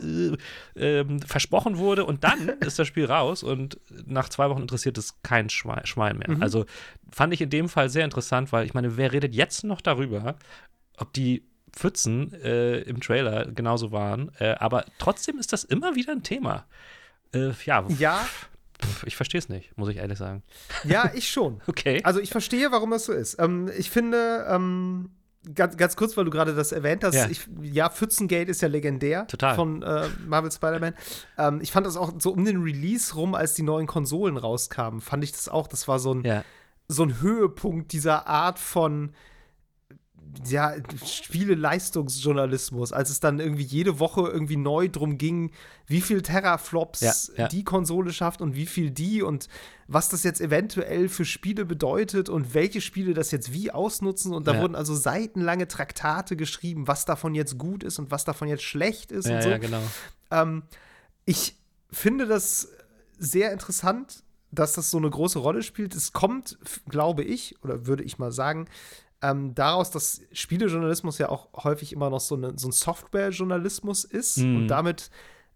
äh, äh, versprochen wurde und dann [LAUGHS] ist das Spiel raus und nach zwei Wochen interessiert es kein Schwein, Schwein mehr. Mhm. Also fand ich in dem Fall sehr interessant, weil ich meine, wer redet jetzt noch darüber, ob die Pfützen äh, im Trailer genauso waren. Äh, aber trotzdem ist das immer wieder ein Thema. Äh, ja. Ja. Ich verstehe es nicht, muss ich ehrlich sagen. Ja, ich schon. [LAUGHS] okay. Also ich verstehe, warum das so ist. Ähm, ich finde, ähm, ganz, ganz kurz, weil du gerade das erwähnt hast, ja, ich, ja Pfützengate ist ja legendär Total. von äh, Marvel Spider-Man. Ähm, ich fand das auch so um den Release rum, als die neuen Konsolen rauskamen, fand ich das auch, das war so ein, ja. so ein Höhepunkt dieser Art von ja, Spiele-Leistungsjournalismus, als es dann irgendwie jede Woche irgendwie neu drum ging, wie viel Terraflops ja, ja. die Konsole schafft und wie viel die und was das jetzt eventuell für Spiele bedeutet und welche Spiele das jetzt wie ausnutzen. Und da ja. wurden also seitenlange Traktate geschrieben, was davon jetzt gut ist und was davon jetzt schlecht ist und so. Ja, genau. Ähm, ich finde das sehr interessant, dass das so eine große Rolle spielt. Es kommt, glaube ich, oder würde ich mal sagen, ähm, daraus, dass Spielejournalismus ja auch häufig immer noch so, eine, so ein Softwarejournalismus ist mm. und damit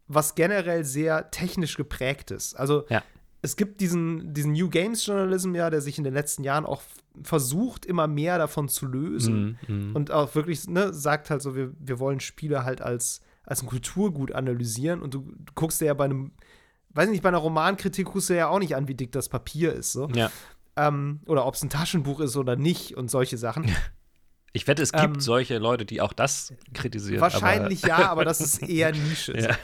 was generell sehr technisch geprägt ist. Also ja. es gibt diesen, diesen New Games Journalism ja, der sich in den letzten Jahren auch versucht, immer mehr davon zu lösen mm, mm. und auch wirklich ne, sagt halt so, wir, wir wollen Spiele halt als, als ein Kulturgut analysieren und du, du guckst dir ja bei einem weiß nicht, bei einer Romankritik guckst du ja auch nicht an, wie dick das Papier ist. So. Ja. Ähm, oder ob es ein Taschenbuch ist oder nicht und solche Sachen. Ich wette, es gibt ähm, solche Leute, die auch das kritisieren. Wahrscheinlich aber ja, aber das ist [LAUGHS] eher Nische. ja.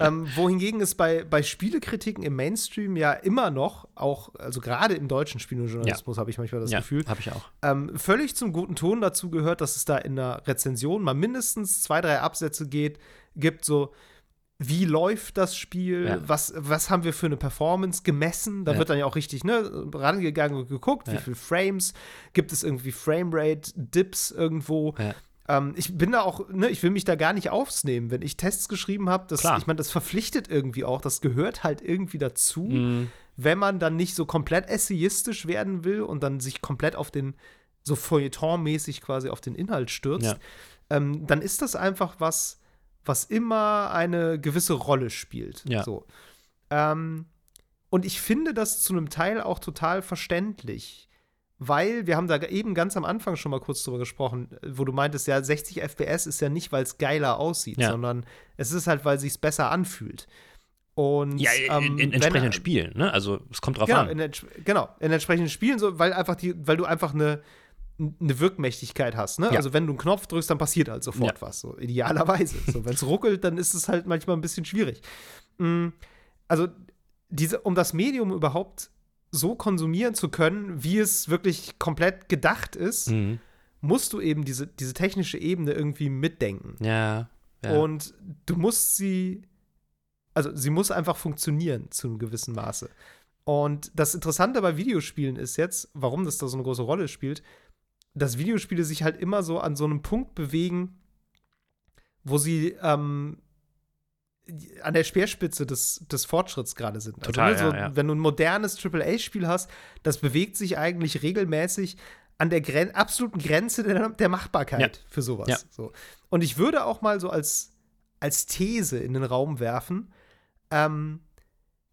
ähm, wohingegen es bei, bei Spielekritiken im Mainstream ja immer noch, auch, also gerade im deutschen Spielejournalismus ja. habe ich manchmal das ja, Gefühl, habe ich auch. Ähm, völlig zum guten Ton dazu gehört, dass es da in der Rezension mal mindestens zwei, drei Absätze geht, gibt, so, wie läuft das Spiel, ja. was, was haben wir für eine Performance gemessen. Da ja. wird dann ja auch richtig ne, rangegangen und geguckt, ja. wie viele Frames, gibt es irgendwie Framerate-Dips irgendwo. Ähm, ich bin da auch, ne, ich will mich da gar nicht aufnehmen, wenn ich Tests geschrieben habe. Ich meine, das verpflichtet irgendwie auch, das gehört halt irgendwie dazu, mhm. wenn man dann nicht so komplett essayistisch werden will und dann sich komplett auf den, so feuilletonmäßig quasi auf den Inhalt stürzt. Ähm, dann ist das einfach was was immer eine gewisse Rolle spielt. Ja. So. Ähm, und ich finde das zu einem Teil auch total verständlich, weil wir haben da eben ganz am Anfang schon mal kurz drüber gesprochen, wo du meintest, ja, 60 FPS ist ja nicht, weil es geiler aussieht, ja. sondern es ist halt, weil es sich besser anfühlt. Und, ja, in, ähm, in entsprechenden wenn, Spielen, ne? Also es kommt drauf genau, an. In, genau, in entsprechenden Spielen, so, weil einfach die, weil du einfach eine, eine Wirkmächtigkeit hast. Ne? Ja. Also wenn du einen Knopf drückst, dann passiert halt sofort ja. was. So idealerweise. so, wenn es ruckelt, dann ist es halt manchmal ein bisschen schwierig. Mhm. Also diese, um das Medium überhaupt so konsumieren zu können, wie es wirklich komplett gedacht ist, mhm. musst du eben diese, diese technische Ebene irgendwie mitdenken. Ja, ja. Und du musst sie, also sie muss einfach funktionieren zu einem gewissen Maße. Und das Interessante bei Videospielen ist jetzt, warum das da so eine große Rolle spielt, dass Videospiele sich halt immer so an so einem Punkt bewegen, wo sie ähm, an der Speerspitze des, des Fortschritts gerade sind. Also, Total, also, ne, so, ja, Wenn du ein modernes AAA-Spiel hast, das bewegt sich eigentlich regelmäßig an der Gren absoluten Grenze der, der Machbarkeit ja. für sowas. Ja. So. Und ich würde auch mal so als, als These in den Raum werfen, ähm,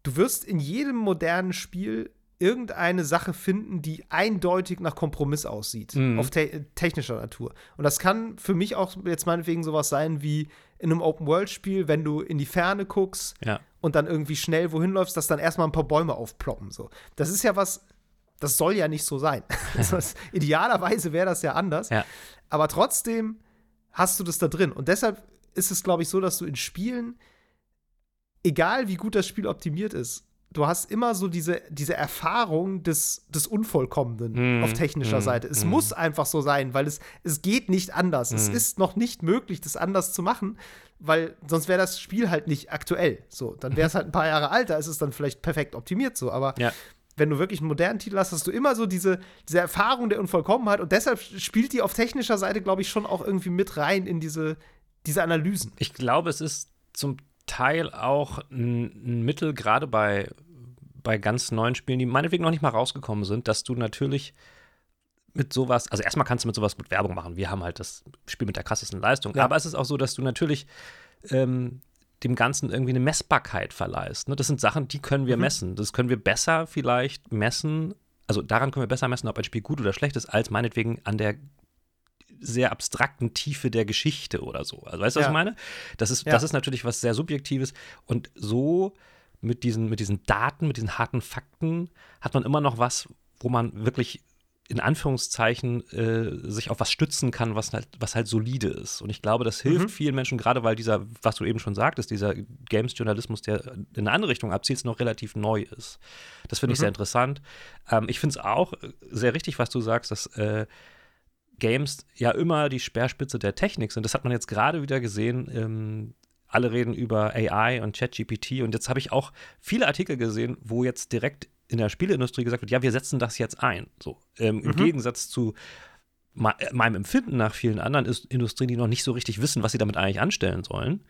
du wirst in jedem modernen Spiel irgendeine Sache finden, die eindeutig nach Kompromiss aussieht, mhm. auf te technischer Natur. Und das kann für mich auch jetzt meinetwegen sowas sein wie in einem Open-World-Spiel, wenn du in die Ferne guckst ja. und dann irgendwie schnell wohin läufst, dass dann erstmal ein paar Bäume aufploppen. So. Das ist ja was, das soll ja nicht so sein. [LAUGHS] das, idealerweise wäre das ja anders. Ja. Aber trotzdem hast du das da drin. Und deshalb ist es, glaube ich, so, dass du in Spielen, egal wie gut das Spiel optimiert ist, du hast immer so diese, diese Erfahrung des, des Unvollkommenen mm, auf technischer mm, Seite. Es mm. muss einfach so sein, weil es, es geht nicht anders. Es ist noch nicht möglich, das anders zu machen, weil sonst wäre das Spiel halt nicht aktuell. So, dann wäre es halt ein paar Jahre alt, da ist es dann vielleicht perfekt optimiert so. Aber Ja. wenn du wirklich einen modernen Titel hast, hast du immer so diese, diese Erfahrung der Unvollkommenheit und deshalb spielt die auf technischer Seite, glaube ich, schon auch irgendwie mit rein in diese, diese Analysen. Ich glaube, es ist zum Teil auch ein Mittel, gerade bei, bei ganz neuen Spielen, die meinetwegen noch nicht mal rausgekommen sind, dass du natürlich mit sowas, also erstmal kannst du mit sowas gut Werbung machen. Wir haben halt das Spiel mit der krassesten Leistung. Ja. Aber es ist auch so, dass du natürlich ähm, dem Ganzen irgendwie eine Messbarkeit verleihst. Ne? Das sind Sachen, die können wir Mhm. messen. Das können wir besser vielleicht messen. Also daran können wir besser messen, ob ein Spiel gut oder schlecht ist, als meinetwegen an der sehr abstrakten Tiefe der Geschichte oder so. Also weißt du, was ja. ich meine? Das ist, ja. das ist natürlich was sehr Subjektives und so mit diesen, mit diesen Daten, mit diesen harten Fakten hat man immer noch was, wo man wirklich in Anführungszeichen äh, sich auf was stützen kann, was halt, was halt solide ist. Und ich glaube, das hilft mhm. vielen Menschen, gerade weil dieser, was du eben schon sagtest, dieser Games-Journalismus, der in eine andere Richtung abzielt, noch relativ neu ist. Das finde ich mhm. sehr interessant. Ähm, ich finde es auch sehr richtig, was du sagst, dass äh, Games ja immer die Speerspitze der Technik sind. Das hat man jetzt gerade wieder gesehen. Ähm, alle reden über AI und ChatGPT und jetzt habe ich auch viele Artikel gesehen, wo jetzt direkt in der Spieleindustrie gesagt wird, ja, wir setzen das jetzt ein. So ähm, im mhm. Gegensatz zu meinem Empfinden nach vielen anderen Industrien, die noch nicht so richtig wissen, was sie damit eigentlich anstellen sollen,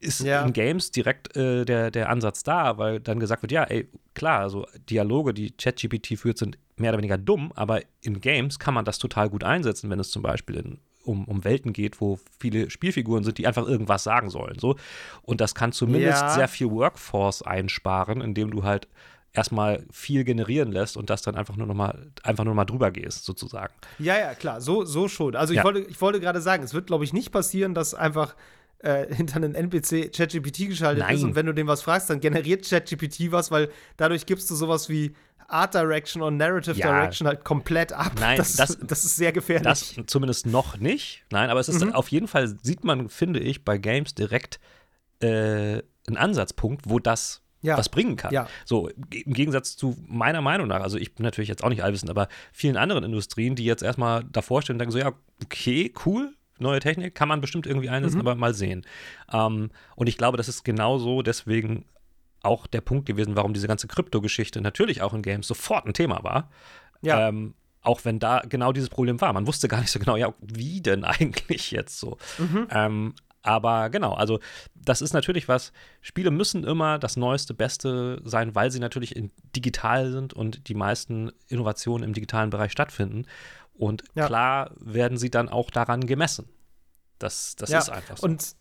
ist ja. in Games direkt äh, der, der Ansatz da, weil dann gesagt wird, ja, ey, klar, also Dialoge, die ChatGPT führt, sind mehr oder weniger dumm, aber in Games kann man das total gut einsetzen, wenn es zum Beispiel in, um, um Welten geht, wo viele Spielfiguren sind, die einfach irgendwas sagen sollen. So. Und das kann zumindest ja. sehr viel Workforce einsparen, indem du halt erstmal viel generieren lässt und das dann einfach nur noch mal, einfach nur noch mal drüber gehst, sozusagen. Ja, ja, klar, so, so schon. Also ich ja. wollte, ich wollte gerade sagen, es wird, glaube ich, nicht passieren, dass einfach äh, hinter einen NPC ChatGPT geschaltet Nein. ist und wenn du dem was fragst, dann generiert ChatGPT was, weil dadurch gibst du sowas wie Art Direction und Narrative ja. Direction halt komplett ab. Nein, das, das, das, ist sehr gefährlich. Das zumindest noch nicht. Nein, aber es ist mhm. auf jeden Fall, sieht man, finde ich, bei Games direkt äh, einen Ansatzpunkt, wo das ja. was bringen kann. Ja. So, im Gegensatz zu meiner Meinung nach, also ich bin natürlich jetzt auch nicht allwissend, aber vielen anderen Industrien, die jetzt erstmal davor stehen und denken so, ja, okay, cool, neue Technik, kann man bestimmt irgendwie einsetzen, mhm. aber mal sehen. Ähm, und ich glaube, das ist genauso deswegen auch der Punkt gewesen, warum diese ganze Krypto-Geschichte natürlich auch in Games sofort ein Thema war. Ja. Ähm, auch wenn da genau dieses Problem war. Man wusste gar nicht so genau, ja, wie denn [LAUGHS] eigentlich jetzt so. Mhm. Ähm, aber genau, also das ist natürlich was, Spiele müssen immer das Neueste, Beste sein, weil sie natürlich digital sind und die meisten Innovationen im digitalen Bereich stattfinden. Und ja. klar werden sie dann auch daran gemessen. Das, das ja. ist einfach so. Und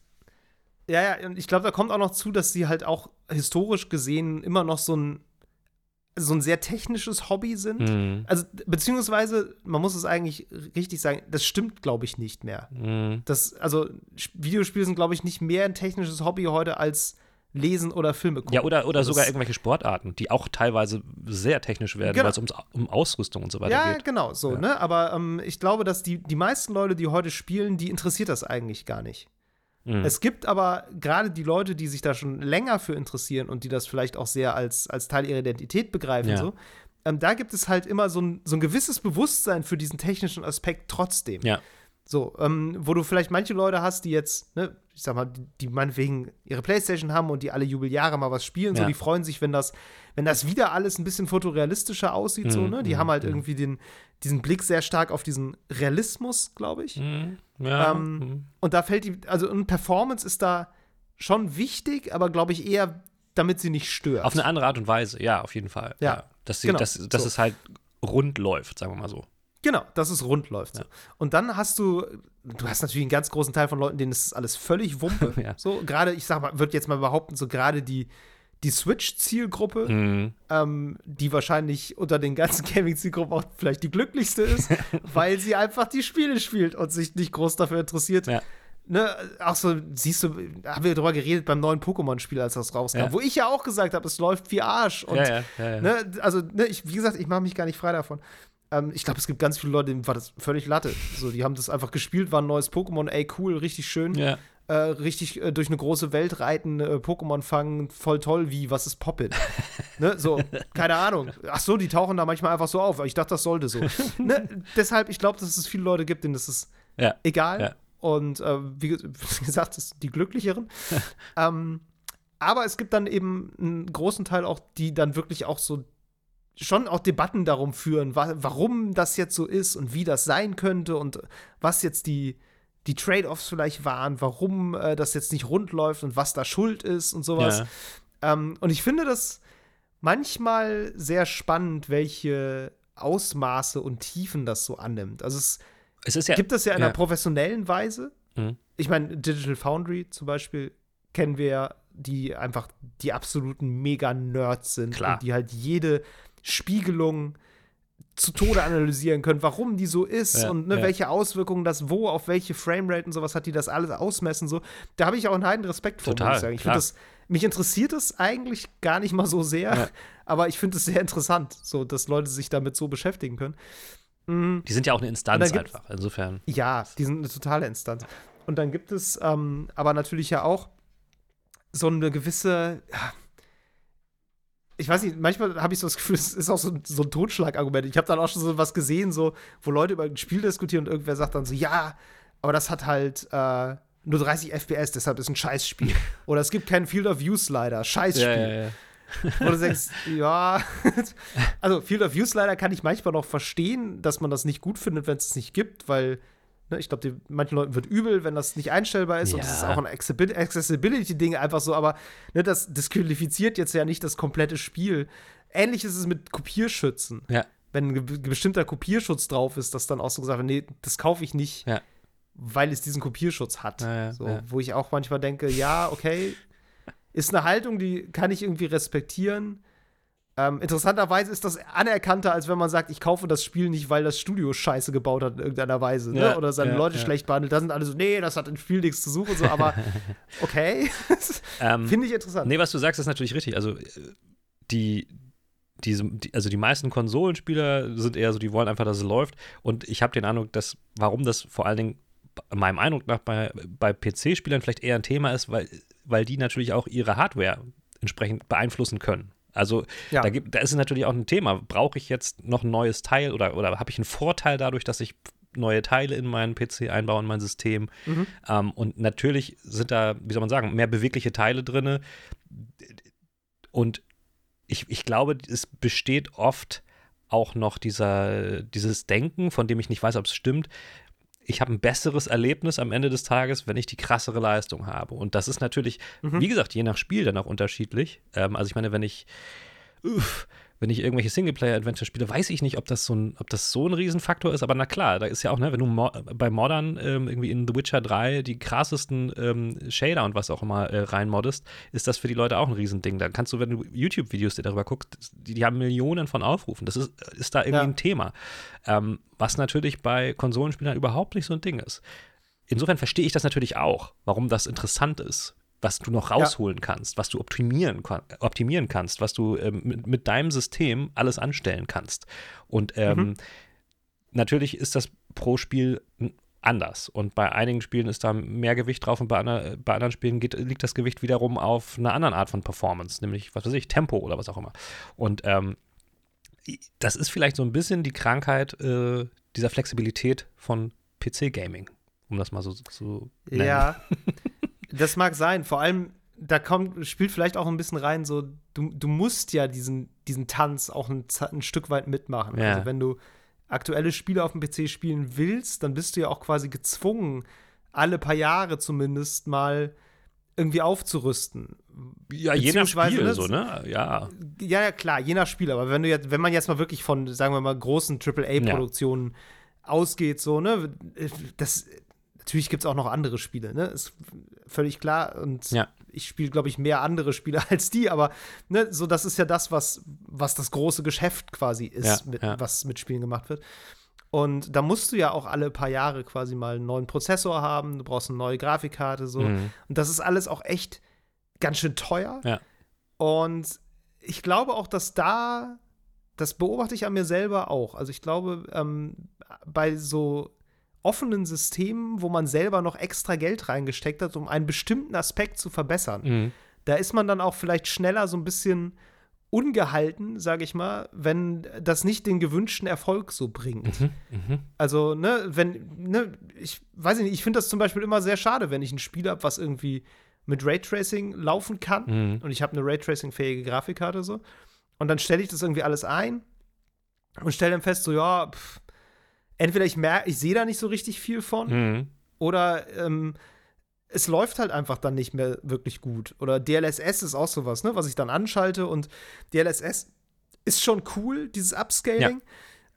ja, ja, und ich glaube, da kommt auch noch zu, dass sie halt auch historisch gesehen immer noch so ein so ein sehr technisches Hobby sind. Mhm. Also, beziehungsweise, man muss es eigentlich richtig sagen, das stimmt, glaube ich, nicht mehr. Mhm. Das, also, Videospiele sind, glaube ich, nicht mehr ein technisches Hobby heute als Lesen oder Filme gucken. Ja, oder, oder sogar irgendwelche Sportarten, die auch teilweise sehr technisch werden, genau. weil es um, um Ausrüstung und so weiter ja, geht. Ja, genau, so, ja. ne? Aber ähm, ich glaube, dass die, die meisten Leute, die heute spielen, die interessiert das eigentlich gar nicht. Mhm. Es gibt aber gerade die Leute, die sich da schon länger für interessieren und die das vielleicht auch sehr als, als Teil ihrer Identität begreifen, ja. so, ähm, da gibt es halt immer so ein, so ein gewisses Bewusstsein für diesen technischen Aspekt trotzdem. Ja. So, ähm, wo du vielleicht manche Leute hast, die jetzt, ne, ich sag mal, die, meinetwegen ihre Playstation haben und die alle Jubeljahre mal was spielen, ja. so, die freuen sich, wenn das, wenn das wieder alles ein bisschen fotorealistischer aussieht, mhm. so, ne? Die mhm. haben halt irgendwie den, diesen Blick sehr stark auf diesen Realismus, glaube ich. Mhm. Ja. Ähm, mhm. Und da fällt die, also und Performance ist da schon wichtig, aber glaube ich eher, damit sie nicht stört. Auf eine andere Art und Weise, ja, auf jeden Fall. Ja. ja. Dass, sie, genau. dass, dass so. es halt rund läuft, sagen wir mal so. Genau, dass es rund läuft. Ja. So. Und dann hast du, du hast natürlich einen ganz großen Teil von Leuten, denen ist alles völlig Wumpe. [LAUGHS] ja. So, gerade, ich sag mal, würde jetzt mal behaupten, so gerade die, die Switch-Zielgruppe, mhm. ähm, die wahrscheinlich unter den ganzen [LAUGHS] Gaming-Zielgruppen auch vielleicht die glücklichste ist, [LAUGHS] weil sie einfach die Spiele spielt und sich nicht groß dafür interessiert. Ja. Ne, auch so, siehst du, haben wir darüber geredet beim neuen Pokémon-Spiel, als das rauskam, ja. wo ich ja auch gesagt habe, es läuft wie Arsch. Und, ja, ne, also, ne, ich, wie gesagt, ich mache mich gar nicht frei davon. Ähm, ich glaube, es gibt ganz viele Leute, denen war das völlig Latte. So, die haben das einfach gespielt, war ein neues Pokémon, ey, cool, richtig schön. Ja. Äh, richtig äh, durch eine große Welt reiten, äh, Pokémon fangen, voll toll, wie, was ist Poppin? [LAUGHS] ne? So, keine Ahnung. Ach so, die tauchen da manchmal einfach so auf, ich dachte, das sollte so. [LAUGHS] ne? Deshalb, ich glaube, dass es viele Leute gibt, denen das ist ja. egal. Ja. Und äh, wie [LAUGHS] gesagt, das sind die Glücklicheren. ähm, aber es gibt dann eben einen großen Teil auch, die dann wirklich auch so schon auch Debatten darum führen, wa warum das jetzt so ist und wie das sein könnte und was jetzt die, die Trade-offs vielleicht waren, warum äh, das jetzt nicht rund läuft und was da schuld ist und sowas. Ja. Ähm, und ich finde das manchmal sehr spannend, welche Ausmaße und Tiefen das so annimmt. Also es, es ja, gibt das ja in ja. einer professionellen Weise. Mhm. Ich meine, Digital Foundry zum Beispiel kennen wir ja, die einfach die absoluten Mega-Nerds sind Klar. und die halt jede Spiegelung zu Tode analysieren können, warum die so ist ja, und ne, ja. welche Auswirkungen das wo, auf welche Framerate und sowas hat, die das alles ausmessen. So. Da habe ich auch einen heiden Respekt vor, Total, muss ich sagen. Ich das, mich interessiert es eigentlich gar nicht mal so sehr, ja. [LAUGHS] aber ich finde es sehr interessant, so, dass Leute sich damit so beschäftigen können. Mhm. Die sind ja auch eine Instanz einfach, insofern. Ja, die sind eine totale Instanz. Und dann gibt es ähm, aber natürlich ja auch so eine gewisse, ja, ich weiß nicht, manchmal habe ich so das Gefühl, es ist auch so, so ein Totschlagargument. Ich habe dann auch schon so was gesehen, so, wo Leute über ein Spiel diskutieren und irgendwer sagt dann so, ja, aber das hat halt äh, nur 30 FPS, deshalb ist ein Scheißspiel. [LAUGHS] Oder es gibt keinen Field of View Slider, Scheißspiel. Ja, ja, ja. Wo du denkst, ja, also Field of View Slider kann ich manchmal noch verstehen, dass man das nicht gut findet, wenn es es nicht gibt, weil Ne, ich glaube, manchen Leuten wird übel, wenn das nicht einstellbar ist. Ja. Und das ist auch ein Accessibility-Ding einfach so. Aber ne, das disqualifiziert jetzt ja nicht das komplette Spiel. Ähnlich ist es mit Kopierschützen. Ja. Wenn ein bestimmter Kopierschutz drauf ist, dass dann auch so gesagt wird, nee, das kaufe ich nicht, ja. weil es diesen Kopierschutz hat. So, Wo ich auch manchmal denke, ja, okay, ist eine Haltung, die kann ich irgendwie respektieren. Ähm, interessanterweise ist das anerkannter, als wenn man sagt, ich kaufe das Spiel nicht, weil das Studio Scheiße gebaut hat in irgendeiner Weise, ne? oder seine ja, Leute ja. schlecht behandelt. Da sind alle so, nee, das hat im Spiel nichts zu suchen, so, aber [LAUGHS] okay. ähm, Finde ich interessant. Nee, was du sagst, ist natürlich richtig. Also, die, diese, die, also die meisten Konsolenspieler sind eher so, die wollen einfach, dass es läuft. Und ich habe den Eindruck, dass, warum das vor allen Dingen meinem Eindruck nach bei, bei PC-Spielern vielleicht eher ein Thema ist, weil, weil die natürlich auch ihre Hardware entsprechend beeinflussen können. Also ja. da, gibt, da ist es natürlich auch ein Thema. Brauche ich jetzt noch ein neues Teil oder, oder habe ich einen Vorteil dadurch, dass ich neue Teile in meinen PC einbaue, in mein System? Mhm. Ähm, und natürlich sind da, wie soll man sagen, mehr bewegliche Teile drin. Und ich, ich glaube, es besteht oft auch noch dieser, dieses Denken, von dem ich nicht weiß, ob es stimmt, ich habe ein besseres Erlebnis am Ende des Tages, wenn ich die krassere Leistung habe. Und das ist natürlich, mhm. wie gesagt, je nach Spiel dann auch unterschiedlich. Ähm, also ich meine, wenn ich, uff, wenn ich irgendwelche Singleplayer-Adventure spiele, weiß ich nicht, ob das so ein, ob das so ein Riesenfaktor ist, aber na klar, da ist ja auch, ne, wenn du mo bei Modern ähm, irgendwie in The Witcher 3 die krassesten ähm, Shader und was auch immer äh, reinmoddest, ist das für die Leute auch ein Riesending. Da kannst du, wenn du YouTube-Videos dir darüber guckst, die, die, haben Millionen von Aufrufen. Das ist, ist da irgendwie ja. ein Thema. Ähm, was natürlich bei Konsolenspielern überhaupt nicht so ein Ding ist. Insofern verstehe ich das natürlich auch, warum das interessant ist was du noch rausholen ja. kannst, was du optimieren, optimieren kannst, was du ähm, mit, mit, deinem System alles anstellen kannst. Und ähm, mhm. natürlich ist das pro Spiel anders. Und bei einigen Spielen ist da mehr Gewicht drauf und bei, andre, bei anderen Spielen geht, liegt das Gewicht wiederum auf einer anderen Art von Performance, nämlich, was weiß ich, Tempo oder was auch immer. Und ähm, das ist vielleicht so ein bisschen die Krankheit äh, dieser Flexibilität von PC-Gaming, um das mal so zu nennen. Ja. [LAUGHS] Das mag sein. Vor allem, da kommt, spielt vielleicht auch ein bisschen rein, so, du, du musst ja diesen, diesen Tanz auch ein, ein Stück weit mitmachen. Ja. Also, wenn du aktuelle Spiele auf dem PC spielen willst, dann bist du ja auch quasi gezwungen, alle paar Jahre zumindest mal irgendwie aufzurüsten. Ja, je nach Spiel ne, so, ne? Ja. Ja, ja, klar, je nach Spiel. Aber wenn du jetzt, wenn man jetzt mal wirklich von, sagen wir mal, großen AAA-Produktionen ja. ausgeht, so, ne, das, natürlich gibt es auch noch andere Spiele, ne? Ist völlig klar. Und ja. ich spiele, glaube ich, mehr andere Spiele [LAUGHS] als die, aber ne, so das ist ja das, was, was das große Geschäft quasi ist, ja, mit, ja. was mit Spielen gemacht wird. Und da musst du ja auch alle paar Jahre quasi mal einen neuen Prozessor haben, du brauchst eine neue Grafikkarte, so. Mhm. Und das ist alles auch echt ganz schön teuer. Ja. Und ich glaube auch, dass da, das beobachte ich an mir selber auch. Also ich glaube, ähm, bei so offenen Systemen, wo man selber noch extra Geld reingesteckt hat, um einen bestimmten Aspekt zu verbessern. Mhm. Da ist man dann auch vielleicht schneller so ein bisschen ungehalten, sage ich mal, wenn das nicht den gewünschten Erfolg so bringt. Mhm, mh. Also, ne, wenn, ne, ich weiß nicht, ich finde das zum Beispiel immer sehr schade, wenn ich ein Spiel habe, was irgendwie mit Raytracing laufen kann mhm. und ich habe eine Raytracing-fähige Grafikkarte so und dann stelle ich das irgendwie alles ein und stelle dann fest, so, ja, pff, entweder ich merke, ich sehe da nicht so richtig viel von, mhm. oder ähm, es läuft halt einfach dann nicht mehr wirklich gut. Oder DLSS ist auch sowas, ne, was ich dann anschalte und DLSS ist schon cool, dieses Upscaling.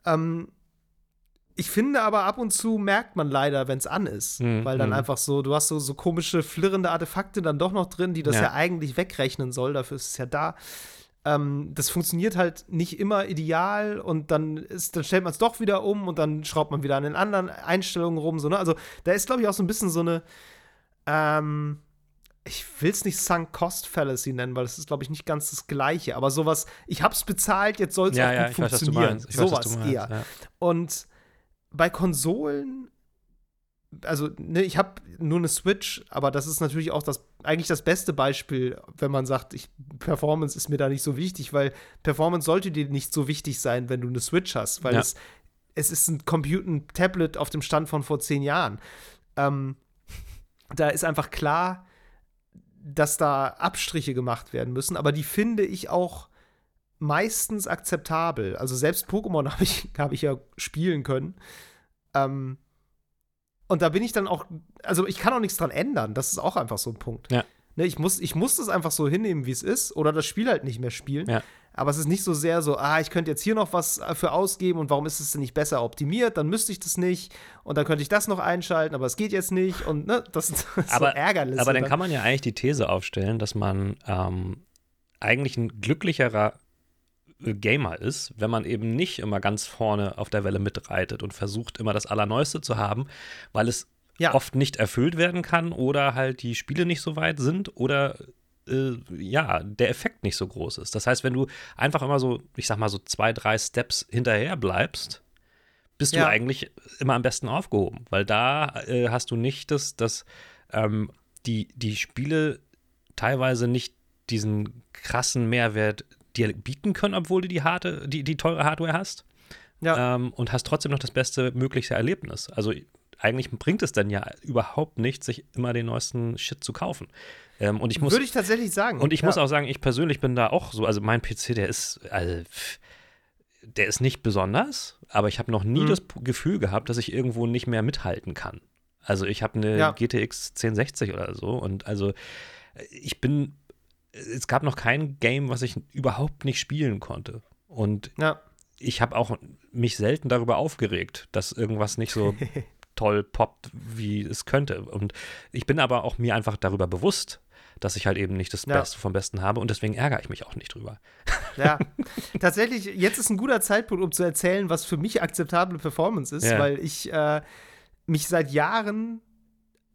Ja. Ähm, ich finde aber ab und zu merkt man leider, wenn es an ist, mhm. weil dann mhm. einfach so, du hast so, so komische, flirrende Artefakte dann doch noch drin, die das ja, ja eigentlich wegrechnen soll, dafür ist es ja da. Ähm, das funktioniert halt nicht immer ideal und dann, ist, dann stellt man es doch wieder um und dann schraubt man wieder an den anderen Einstellungen rum. So, ne? Also da ist, glaube ich, auch so ein bisschen so eine, ähm, ich will es nicht Sunk Cost Fallacy nennen, weil das ist, glaube ich, nicht ganz das Gleiche. Aber sowas, ich habe es bezahlt, jetzt soll es ja, auch ja, gut funktionieren. Weiß, sowas meinst, eher. Ja. Und bei Konsolen, also ne, ich habe nur eine Switch, aber das ist natürlich auch das eigentlich das beste Beispiel, wenn man sagt, ich, Performance ist mir da nicht so wichtig, weil Performance sollte dir nicht so wichtig sein, wenn du eine Switch hast, weil Ja. es, es ist ein Computer, ein Tablet auf dem Stand von vor zehn Jahren. Ähm, da ist einfach klar, dass da Abstriche gemacht werden müssen, aber die finde ich auch meistens akzeptabel. Also selbst Pokémon [LAUGHS] habe ich, hab ich ja spielen können. Ähm, und da bin ich dann auch, also ich kann auch nichts dran ändern. Das ist auch einfach so ein Punkt. Ja. Ne, ich, muss, ich muss das einfach so hinnehmen, wie es ist, oder das Spiel halt nicht mehr spielen. Ja. Aber es ist nicht so sehr so, ah, ich könnte jetzt hier noch was für ausgeben und warum ist es denn nicht besser optimiert? Dann müsste ich das nicht und dann könnte ich das noch einschalten, aber es geht jetzt nicht und ne, das ist [LAUGHS] so Aber- ärgerlich. Aber dann kann man ja eigentlich die These aufstellen, dass man ähm, eigentlich ein glücklicherer äh, Gamer ist, wenn man eben nicht immer ganz vorne auf der Welle mitreitet und versucht, immer das Allerneueste zu haben, weil es Ja. oft nicht erfüllt werden kann oder halt die Spiele nicht so weit sind oder äh, ja, der Effekt nicht so groß ist. Das heißt, wenn du einfach immer so, ich sag mal, so zwei, drei Steps hinterher bleibst, bist du Ja. eigentlich immer am besten aufgehoben, weil da äh, hast du nicht das, das ähm, die, die Spiele teilweise nicht diesen krassen Mehrwert dir bieten können, obwohl du die harte, die, die teure Hardware hast. Ja. Ähm, und hast trotzdem noch das beste mögliche Erlebnis. Also eigentlich bringt es dann ja überhaupt nichts, sich immer den neuesten Shit zu kaufen. Ähm, und ich muss, Würde ich tatsächlich sagen. und ich ja. muss auch sagen, ich persönlich bin da auch so, also mein PC, der ist, also, der ist nicht besonders, aber ich habe noch nie Mhm. das Gefühl gehabt, dass ich irgendwo nicht mehr mithalten kann. Also ich habe eine Ja. GTX 1060 oder so und also ich bin, es gab noch kein Game, was ich überhaupt nicht spielen konnte. Und Ja. ich habe auch mich selten darüber aufgeregt, dass irgendwas nicht so [LAUGHS] toll poppt, wie es könnte. Und ich bin aber auch mir einfach darüber bewusst, dass ich halt eben nicht das Ja. Beste vom Besten habe und deswegen ärgere ich mich auch nicht drüber. [LAUGHS] Ja, tatsächlich, jetzt ist ein guter Zeitpunkt, um zu erzählen, was für mich akzeptable Performance ist, Ja. weil ich äh, mich seit Jahren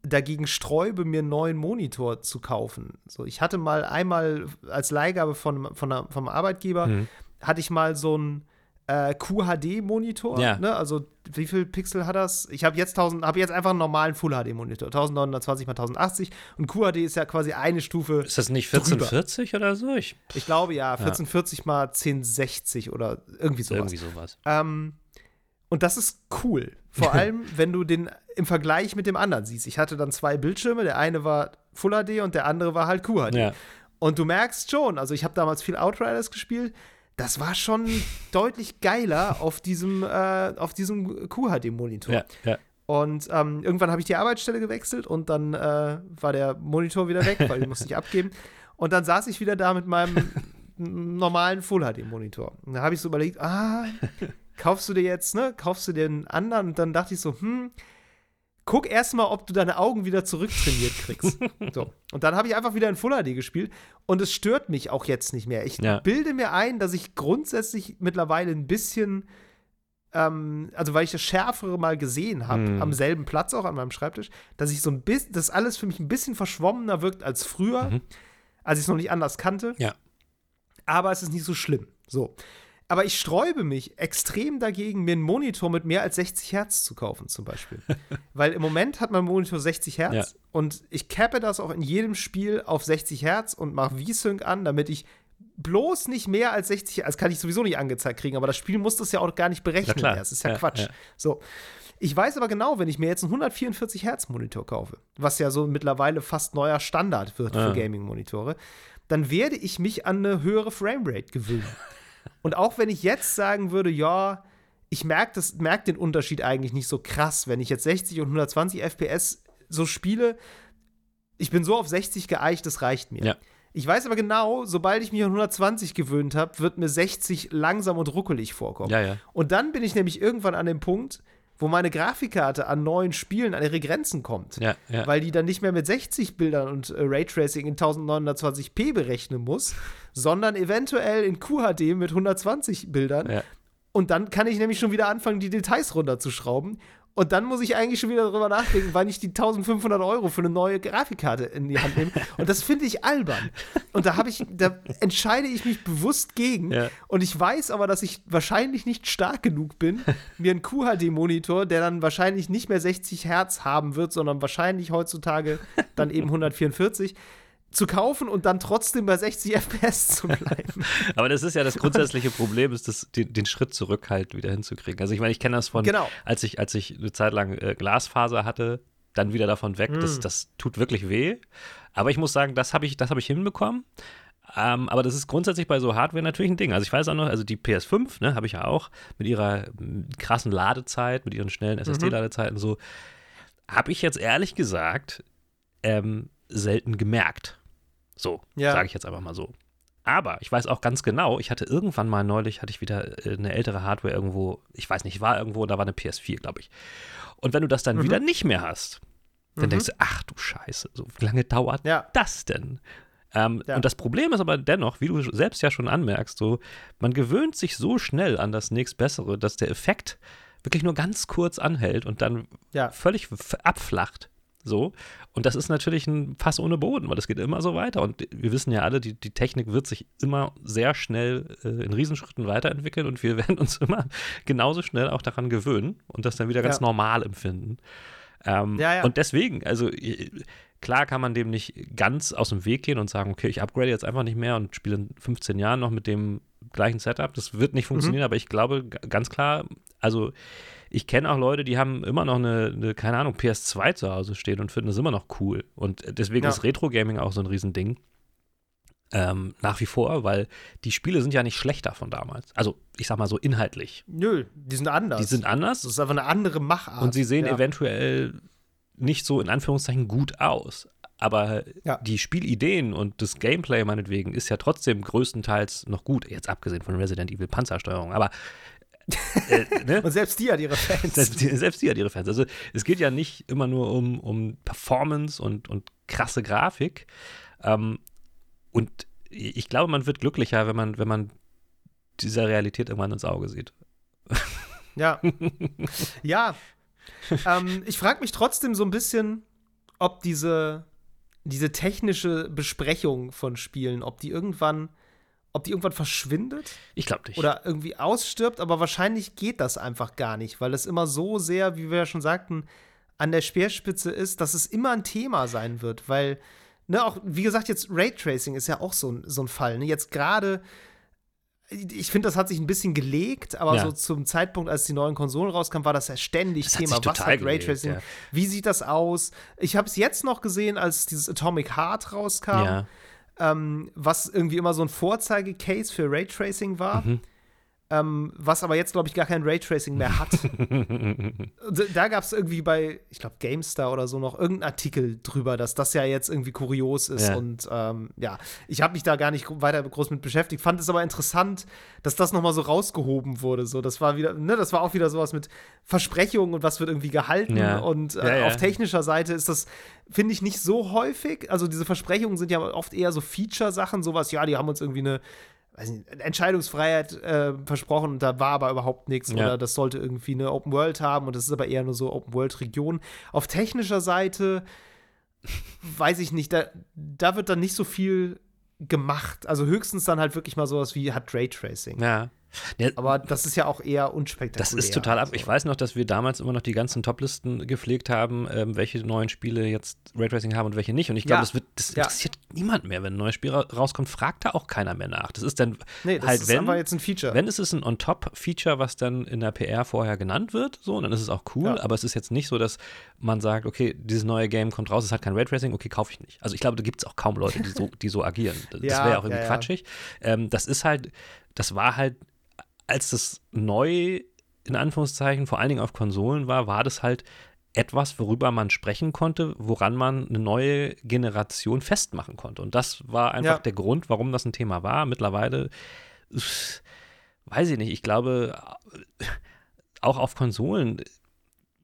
dagegen sträube, mir einen neuen Monitor zu kaufen. So, ich hatte mal einmal als Leihgabe von, von einer, vom Arbeitgeber, Mhm. hatte ich mal so einen äh, QHD-Monitor. Ja. Ne? Also, wie viel Pixel hat das? Ich habe jetzt, 1000 hab jetzt einfach einen normalen Full-HD-Monitor, 1920 x 1080. Und QHD ist ja quasi eine Stufe Ist das nicht Drüber. 1440 oder so? Ich, ich glaube ja, 1440 mal 1060 oder irgendwie sowas. irgendwie sowas. Ähm, und das ist cool. Vor [LAUGHS] allem, wenn du den im Vergleich mit dem anderen siehst. Ich hatte dann zwei Bildschirme. Der eine war Full HD und der andere war halt QHD. Ja. Und du merkst schon, also ich habe damals viel Outriders gespielt. Das war schon [LAUGHS] deutlich geiler auf diesem, äh, auf diesem QHD-Monitor. Ja, ja. Und ähm, irgendwann habe ich die Arbeitsstelle gewechselt und dann äh, war der Monitor wieder weg, weil den musste ich [LAUGHS] abgeben. Und dann saß ich wieder da mit meinem normalen Full-HD-Monitor. Und da habe ich so überlegt, ah, kaufst du dir jetzt, ne, kaufst du dir einen anderen? Und dann dachte ich so, hm, guck erst mal, ob du deine Augen wieder zurücktrainiert kriegst. [LAUGHS] so. Und dann habe ich einfach wieder in Full HD gespielt und es stört mich auch jetzt nicht mehr. Ich Ja. bilde mir ein, dass ich grundsätzlich mittlerweile ein bisschen ähm, also weil ich das Schärfere mal gesehen habe, Mhm. am selben Platz auch an meinem Schreibtisch, dass ich so ein bisschen, das alles für mich ein bisschen verschwommener wirkt als früher, Mhm. als ich es noch nicht anders kannte. Ja. Aber es ist nicht so schlimm. So. Aber ich sträube mich extrem dagegen, mir einen Monitor mit mehr als 60 Hertz zu kaufen, zum Beispiel. [LAUGHS] Weil im Moment hat mein Monitor 60 Hertz Ja. und ich cappe das auch in jedem Spiel auf 60 Hertz und mache V-Sync an, damit ich bloß nicht mehr als 60 Hertz, das kann ich sowieso nicht angezeigt kriegen, aber das Spiel muss das ja auch gar nicht berechnen. klar. Das ist ja, Ja, Quatsch. ja. So. Ich weiß aber genau, wenn ich mir jetzt einen 144 Hertz Monitor kaufe, was ja so mittlerweile fast neuer Standard wird Ah. für Gaming-Monitore, dann werde ich mich an eine höhere Framerate gewöhnen. [LAUGHS] Und auch wenn ich jetzt sagen würde, ja, ich merke merk den Unterschied eigentlich nicht so krass, wenn ich jetzt 60 und 120 FPS so spiele. Ich bin so auf 60 geeicht, das reicht mir. Ja. Ich weiß aber genau, sobald ich mich an 120 gewöhnt habe, wird mir 60 langsam und ruckelig vorkommen. Ja, ja. Und dann bin ich nämlich irgendwann an dem Punkt, wo meine Grafikkarte an neuen Spielen an ihre Grenzen kommt. Ja, ja. Weil die dann nicht mehr mit 60 Bildern und äh, Raytracing in 1920p berechnen muss, sondern eventuell in QHD mit 120 Bildern. Ja. Und dann kann ich nämlich schon wieder anfangen, die Details runterzuschrauben. Und dann muss ich eigentlich schon wieder darüber nachdenken, wann ich die 1500 Euro für eine neue Grafikkarte in die Hand nehme. Und das finde ich albern. Und da habe ich, da entscheide ich mich bewusst gegen. Ja. Und ich weiß aber, dass ich wahrscheinlich nicht stark genug bin, mir einen QHD-Monitor, der dann wahrscheinlich nicht mehr 60 Hertz haben wird, sondern wahrscheinlich heutzutage dann eben 144 zu kaufen und dann trotzdem bei 60 FPS zu bleiben. [LAUGHS] Aber das ist ja das [LAUGHS] grundsätzliche Problem, ist das, den, den Schritt zurück halt wieder hinzukriegen. Also ich meine, ich kenne das von, genau. als ich, als ich eine Zeit lang äh, Glasfaser hatte, dann wieder davon weg. Mm. Das, das tut wirklich weh. Aber ich muss sagen, das habe ich, das ich hinbekommen. Ähm, aber das ist grundsätzlich bei so Hardware natürlich ein Ding. Also ich weiß auch noch, also die PS5, ne, habe ich ja auch mit ihrer krassen Ladezeit, mit ihren schnellen SSD-Ladezeiten mhm. so, habe ich jetzt ehrlich gesagt ähm, selten gemerkt. So, ja. sage ich jetzt einfach mal so. Aber ich weiß auch ganz genau, ich hatte irgendwann mal neulich, hatte ich wieder äh, eine ältere Hardware irgendwo, ich weiß nicht, war irgendwo, da war eine PS4, glaube ich. Und wenn du das dann mhm. wieder nicht mehr hast, dann mhm. denkst du, ach du Scheiße, so wie lange dauert ja. das denn? Ähm, ja. Und das Problem ist aber dennoch, wie du selbst ja schon anmerkst, so, man gewöhnt sich so schnell an das nächstbessere, dass der Effekt wirklich nur ganz kurz anhält und dann ja. völlig abflacht. So. Und das ist natürlich ein Fass ohne Boden, weil das geht immer so weiter. Und wir wissen ja alle, die, die Technik wird sich immer sehr schnell äh, in Riesenschritten weiterentwickeln und wir [LAUGHS] werden uns immer genauso schnell auch daran gewöhnen und das dann wieder ganz ja. normal empfinden. Ähm, ja, ja. Und deswegen, also klar kann man dem nicht ganz aus dem Weg gehen und sagen, okay, ich upgrade jetzt einfach nicht mehr und spiele in 15 Jahren noch mit dem gleichen Setup. Das wird nicht funktionieren, mhm. aber ich glaube ganz klar, also ich kenne auch Leute, die haben immer noch eine, eine, keine Ahnung, PS2 zu Hause stehen und finden das immer noch cool. Und deswegen ja. ist Retro-Gaming auch so ein Riesending. Ähm, nach wie vor, weil die Spiele sind ja nicht schlechter von damals. Also, ich sag mal so inhaltlich. Nö, die sind anders. Die sind anders. Das ist einfach eine andere Machart. Und sie sehen ja. eventuell nicht so in Anführungszeichen gut aus. Aber ja. die Spielideen und das Gameplay meinetwegen ist ja trotzdem größtenteils noch gut, jetzt abgesehen von Resident Evil Panzersteuerung. Aber äh, ne? Und selbst die hat ihre Fans. Selbst die, selbst die, hat ihre Fans. Also es geht ja nicht immer nur um, um Performance und, und krasse Grafik. Ähm, und ich glaube, man wird glücklicher, wenn man, wenn man dieser Realität irgendwann ins Auge sieht. Ja. [LAUGHS] ja. Ähm, ich frage mich trotzdem so ein bisschen, ob diese, diese technische Besprechung von Spielen, ob die irgendwann ob die irgendwann verschwindet. Ich glaube nicht. Oder irgendwie ausstirbt, aber wahrscheinlich geht das einfach gar nicht, weil es immer so sehr, wie wir ja schon sagten, an der Speerspitze ist, dass es immer ein Thema sein wird, weil, ne, auch, wie gesagt, jetzt Raytracing ist ja auch so, ein, so ein Fall. Ne? Jetzt gerade, ich finde, das hat sich ein bisschen gelegt, aber ja. so zum Zeitpunkt, als die neuen Konsolen rauskamen, war das ja ständig das Thema. Was hat Raytracing? Ja. Wie sieht das aus? Ich habe es jetzt noch gesehen, als dieses Atomic Heart rauskam. Ja ähm, was irgendwie immer so ein Vorzeigecase für Raytracing war. Mhm ähm, was aber jetzt, glaube ich, gar kein Raytracing mehr hat. [LAUGHS] da gab es irgendwie bei, ich glaube, GameStar oder so noch irgendeinen Artikel drüber, dass das ja jetzt irgendwie kurios ist. Ja. Und ähm, ja, ich habe mich da gar nicht weiter groß mit beschäftigt, fand es aber interessant, dass das nochmal so rausgehoben wurde. So, das war wieder, ne, das war auch wieder sowas mit Versprechungen und was wird irgendwie gehalten. Ja. Und äh, ja, auf technischer Seite ist das, finde ich, nicht so häufig. Also diese Versprechungen sind ja oft eher so Feature-Sachen, sowas, ja, die haben uns irgendwie eine weiß nicht, Entscheidungsfreiheit äh, versprochen und da war aber überhaupt nichts. Ja. Oder das sollte irgendwie eine Open World haben und das ist aber eher nur so Open World Region. Auf technischer Seite weiß ich nicht, da, da wird dann nicht so viel gemacht. Also höchstens dann halt wirklich mal sowas wie hat Raytracing. Ja. Ja, aber das ist ja auch eher unspektakulär. Das ist total ab. Ich weiß noch, dass wir damals immer noch die ganzen Toplisten gepflegt haben, ähm, welche neuen Spiele jetzt Raytracing haben und welche nicht. Und ich glaube, ja. das, das ja. interessiert niemand mehr. Wenn ein neues Spiel rauskommt, fragt da auch keiner mehr nach. Das ist dann nee, halt, ist wenn, jetzt ein Feature. Wenn es ist ein On-Top-Feature, was dann in der PR vorher genannt wird, so, dann ist es auch cool. Aber es ist jetzt nicht so, dass man sagt, okay, dieses neue Game kommt raus, es hat kein Raytracing, okay, kaufe ich nicht. Also ich glaube, da gibt es auch kaum Leute, die so, die so agieren. Das [LAUGHS] wäre auch irgendwie quatschig. Ähm, das ist halt, das war halt als das neu in Anführungszeichen vor allen Dingen auf Konsolen war, war das halt etwas, worüber man sprechen konnte, woran man eine neue Generation festmachen konnte. Und das war einfach ja. der Grund, warum das ein Thema war. Mittlerweile, weiß ich nicht, ich glaube, auch auf Konsolen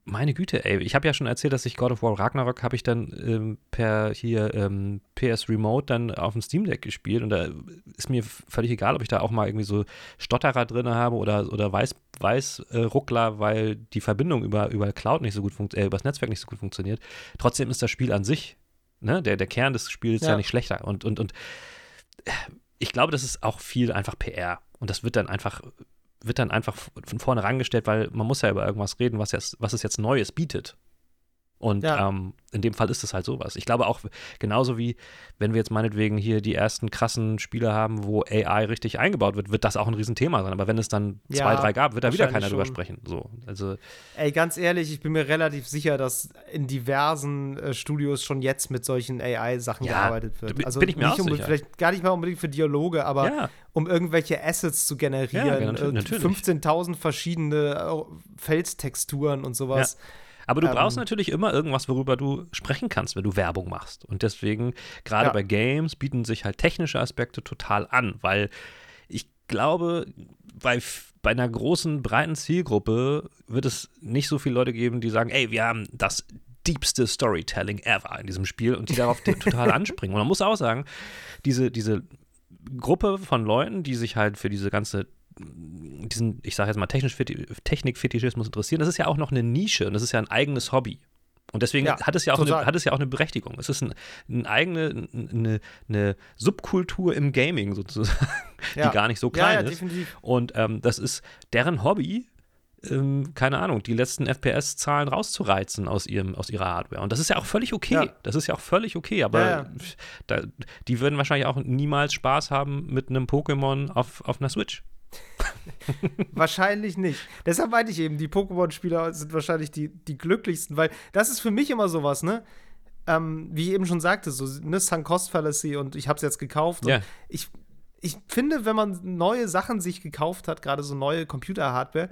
meine Güte, ey, ich habe ja schon erzählt, dass ich God of War Ragnarok habe ich dann ähm, per hier ähm, PS Remote dann auf dem Steam Deck gespielt und da ist mir völlig egal, ob ich da auch mal irgendwie so Stotterer drin habe oder, oder Weiß, Weiß äh, Ruckler, weil die Verbindung über, über Cloud nicht so gut funktioniert, äh, über das Netzwerk nicht so gut funktioniert. Trotzdem ist das Spiel an sich, ne, der, der Kern des Spiels ja. ja nicht schlechter und, und, und ich glaube, das ist auch viel einfach PR und das wird dann einfach wird dann einfach von vorne rangestellt, weil man muss ja über irgendwas reden, was, jetzt, was es jetzt Neues bietet. Und ja. ähm, in dem Fall ist es halt sowas. Ich glaube auch, genauso wie, wenn wir jetzt meinetwegen hier die ersten krassen Spiele haben, wo AI richtig eingebaut wird, wird das auch ein Riesenthema sein. Aber wenn es dann ja, zwei, drei gab, wird da wieder keiner schon. drüber sprechen. So, also Ey, ganz ehrlich, ich bin mir relativ sicher, dass in diversen äh, Studios schon jetzt mit solchen AI-Sachen ja, gearbeitet wird. Also bin ich mir auch sicher. Vielleicht gar nicht mal unbedingt für Dialoge, aber um irgendwelche Assets zu generieren. Ja, 15.000 verschiedene äh, Felstexturen und sowas. Ja aber du ähm, brauchst natürlich immer irgendwas, worüber du sprechen kannst, wenn du Werbung machst. Und deswegen, gerade ja. bei Games, bieten sich halt technische Aspekte total an, weil ich glaube, bei, bei einer großen, breiten Zielgruppe wird es nicht so viele Leute geben, die sagen, ey, wir haben das deepste Storytelling ever in diesem Spiel und die darauf [LAUGHS] total anspringen. Und man muss auch sagen, diese, diese Gruppe von Leuten, die sich halt für diese ganze diesen, ich sage jetzt mal, Technikfetischismus interessieren, das ist ja auch noch eine Nische und das ist ja ein eigenes Hobby. Und deswegen ja, hat, es ja auch eine, hat es ja auch eine Berechtigung. Es ist ein, eine eigene, eine, eine, Subkultur im Gaming sozusagen, ja. die gar nicht so klein ja, ist. Definitiv. Und ähm, das ist deren Hobby, ähm, keine Ahnung, die letzten FPS-Zahlen rauszureizen aus, ihrem, aus ihrer Hardware. Und das ist ja auch völlig okay. Ja. Das ist ja auch völlig okay. Aber da, die würden wahrscheinlich auch niemals Spaß haben mit einem Pokémon auf, auf einer Switch. [LAUGHS] wahrscheinlich nicht. Deshalb meinte ich eben, die Pokémon-Spieler sind wahrscheinlich die, die glücklichsten, weil das ist für mich immer sowas, ne? Ähm, wie ich eben schon sagte, so ne, Sunk Cost Fallacy und ich habe es jetzt gekauft. Ja. ich, ich finde, wenn man neue Sachen sich gekauft hat, gerade so neue Computer-Hardware,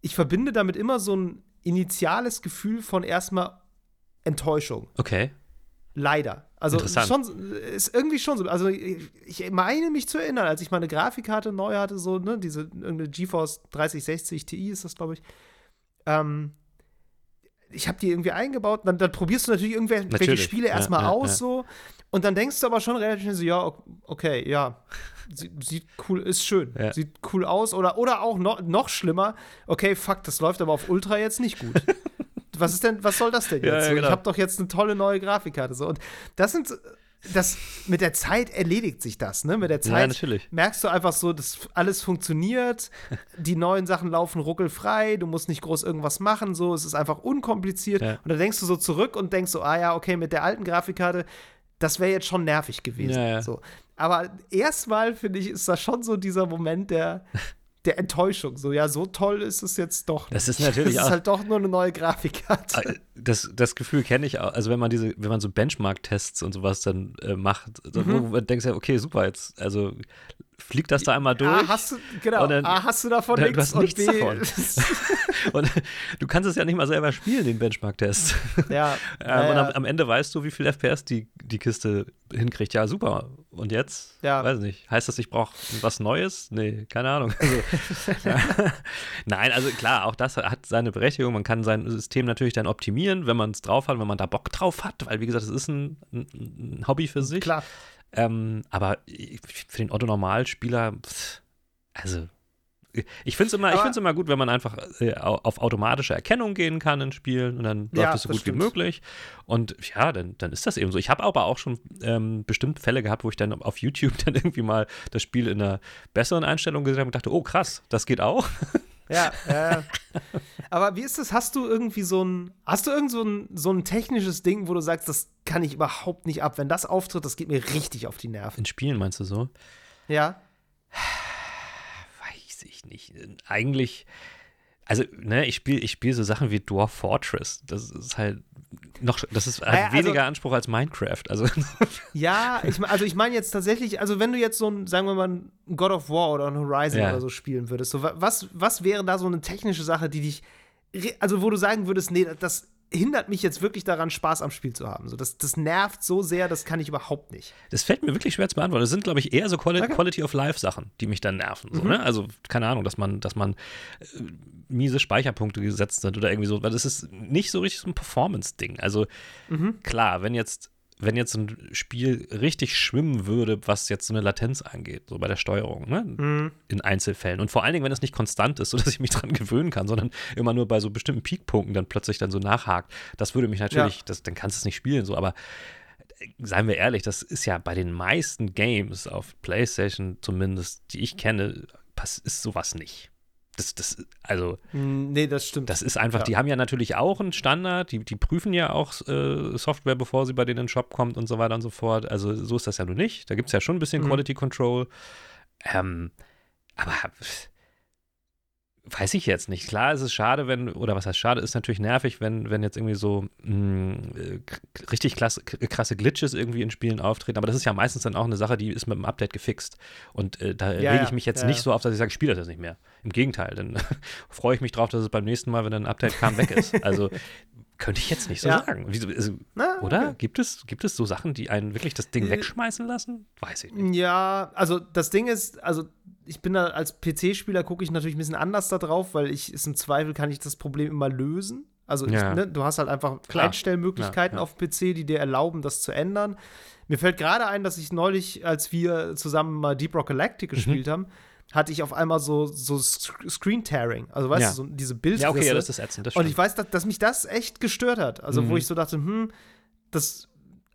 ich verbinde damit immer so ein initiales Gefühl von erstmal Enttäuschung. Okay. Leider. Also schon ist irgendwie schon so. Also ich meine mich zu erinnern, als ich meine Grafikkarte neu hatte, so, ne, diese irgendeine GeForce 3060 Ti ist das, glaube ich. Ähm, ich habe die irgendwie eingebaut, dann, dann probierst du natürlich irgendwelche natürlich. Spiele ja, erstmal ja, aus, ja. so. Und dann denkst du aber schon relativ schnell so, ja, okay, ja, sieht, sieht cool, ist schön, sieht cool aus. Oder, oder auch noch, noch schlimmer, okay, fuck, das läuft aber auf Ultra jetzt nicht gut. [LAUGHS] was ist denn, was soll das denn jetzt? Ja, ja, genau. Ich habe doch jetzt eine tolle neue Grafikkarte. So. Und das sind das mit der Zeit erledigt sich das, ne? Mit der Zeit ja, merkst du einfach so, dass alles funktioniert, [LAUGHS] die neuen Sachen laufen ruckelfrei, du musst nicht groß irgendwas machen, so, es ist einfach unkompliziert. Ja. Und dann denkst du so zurück und denkst so, ah ja, okay, mit der alten Grafikkarte, das wäre jetzt schon nervig gewesen. Ja, so. Aber erstmal, finde ich, ist das schon so dieser Moment der [LAUGHS] der Enttäuschung. So, ja, so toll ist es jetzt doch. Nicht. Das ist [LAUGHS] natürlich das ist halt doch nur eine neue Grafikkarte. Äh, das, das Gefühl kenne ich auch. Also, wenn man diese, wenn man so Benchmark-Tests und sowas dann äh, macht, mhm. wo man denkt, okay, super, jetzt, also fliegt das da einmal durch. A, hast du, genau, dann, A, hast du davon nichts. Du hast nichts B, davon. [LAUGHS] [LAUGHS] und du kannst es ja nicht mal selber spielen, den Benchmark-Test. Ja. [LAUGHS] ähm, ja, Und am, am, Ende weißt du, wie viel FPS die, die Kiste hinkriegt. Ja, super. Und jetzt? Ja. Weiß nicht. Heißt das, ich brauche was Neues? Nee, keine Ahnung. Also, [LAUGHS] Nein, also klar, auch das hat seine Berechtigung. Man kann sein System natürlich dann optimieren, wenn man es drauf hat, wenn man da Bock drauf hat, weil wie gesagt, es ist ein, ein, ein Hobby für sich. Klar. Ähm, aber für den Otto-Normalspieler, also ich finde es immer, immer gut, wenn man einfach äh, auf automatische Erkennung gehen kann in Spielen und dann läuft es so gut stimmt. wie möglich. Und ja, dann, dann ist das eben so. Ich habe aber auch schon ähm, bestimmt Fälle gehabt, wo ich dann auf YouTube [LAUGHS] dann irgendwie mal das Spiel in einer besseren Einstellung gesehen habe und dachte, oh krass, das geht auch. Ja, [LAUGHS] äh, aber wie ist das? Hast du irgendwie so ein, hast du irgend so ein, so ein technisches Ding, wo du sagst, das kann ich überhaupt nicht ab. Wenn das auftritt, das geht mir richtig auf die Nerven. In Spielen meinst du so? Ja. Ich nicht. Eigentlich, also, ne, ich spiele ich spiel so Sachen wie Dwarf Fortress. Das ist halt noch, das ist halt also, weniger Anspruch als Minecraft. Also. [LAUGHS] Ja, ich, also ich meine jetzt tatsächlich, also wenn du jetzt so ein, sagen wir mal, ein God of War oder ein Horizon ja. oder so spielen würdest, so was, was wäre da so eine technische Sache, die dich, also wo du sagen würdest, nee, das hindert mich jetzt wirklich daran, Spaß am Spiel zu haben. So, das, das nervt so sehr, das kann ich überhaupt nicht. Das fällt mir wirklich schwer zu beantworten. Das sind, glaube ich, eher so Quali okay. Quality of Life Sachen, die mich dann nerven. So, mhm. ne? Also, keine Ahnung, dass man, dass man äh, miese Speicherpunkte gesetzt hat oder irgendwie so, weil das ist nicht so richtig so ein Performance-Ding. Also, mhm. klar, wenn jetzt wenn jetzt ein Spiel richtig schwimmen würde, was jetzt so eine Latenz angeht, so bei der Steuerung, ne? Mhm. In Einzelfällen. Und vor allen Dingen, wenn es nicht konstant ist, [LAUGHS] sodass ich mich dran gewöhnen kann, sondern immer nur bei so bestimmten Peakpunkten dann plötzlich dann so nachhakt. Das würde mich natürlich, ja. das, dann kannst du es nicht spielen, so, aber äh, seien wir ehrlich, das ist ja bei den meisten Games auf PlayStation zumindest, die ich kenne, ist sowas nicht. Das, das, also. Hm, nee, das stimmt. Das ist einfach, ja. die haben ja natürlich auch einen Standard, die, die prüfen ja auch äh, Software, bevor sie bei denen in den Shop kommt und so weiter und so fort. Also so ist das ja nur nicht. Da gibt es ja schon ein bisschen mhm. Quality Control. Ähm, aber weiß ich jetzt nicht. Klar ist es schade, wenn, oder was heißt schade, ist natürlich nervig, wenn, wenn jetzt irgendwie so mh, hm, äh, richtig klasse, krasse Glitches irgendwie in Spielen auftreten. Aber das ist ja meistens dann auch eine Sache, die ist mit dem Update gefixt. Und äh, da ja, rege ich mich jetzt ja, nicht so auf, dass ich sage, ich spiele das jetzt nicht mehr. Im Gegenteil, dann [LAUGHS] freue ich mich drauf, dass es beim nächsten Mal, wenn ein Update kam, weg ist. Also könnte ich jetzt nicht so ja. sagen. Wieso, also, Na, oder? Okay. Gibt, es, gibt es so Sachen, die einen wirklich das Ding äh, wegschmeißen lassen? Weiß ich nicht. Ja, also das Ding ist, also ich bin da als PC-Spieler, gucke ich natürlich ein bisschen anders da drauf, weil ich ist im Zweifel kann ich das Problem immer lösen. Also ja. ich, ne, du hast halt einfach Klar. Einstellmöglichkeiten ja, auf PC, die dir erlauben, das zu ändern. Mir fällt gerade ein, dass ich neulich, als wir zusammen mal Deep Rock Galactic mhm. gespielt haben, hatte ich auf einmal so, so Screen-Tearing. Also, weißt ja. du, so diese Bildrisse. Ja, okay, ja, das ist ätzend. Das und ich weiß, dass, dass, mich das echt gestört hat. Also, mhm. wo ich so dachte, hm, das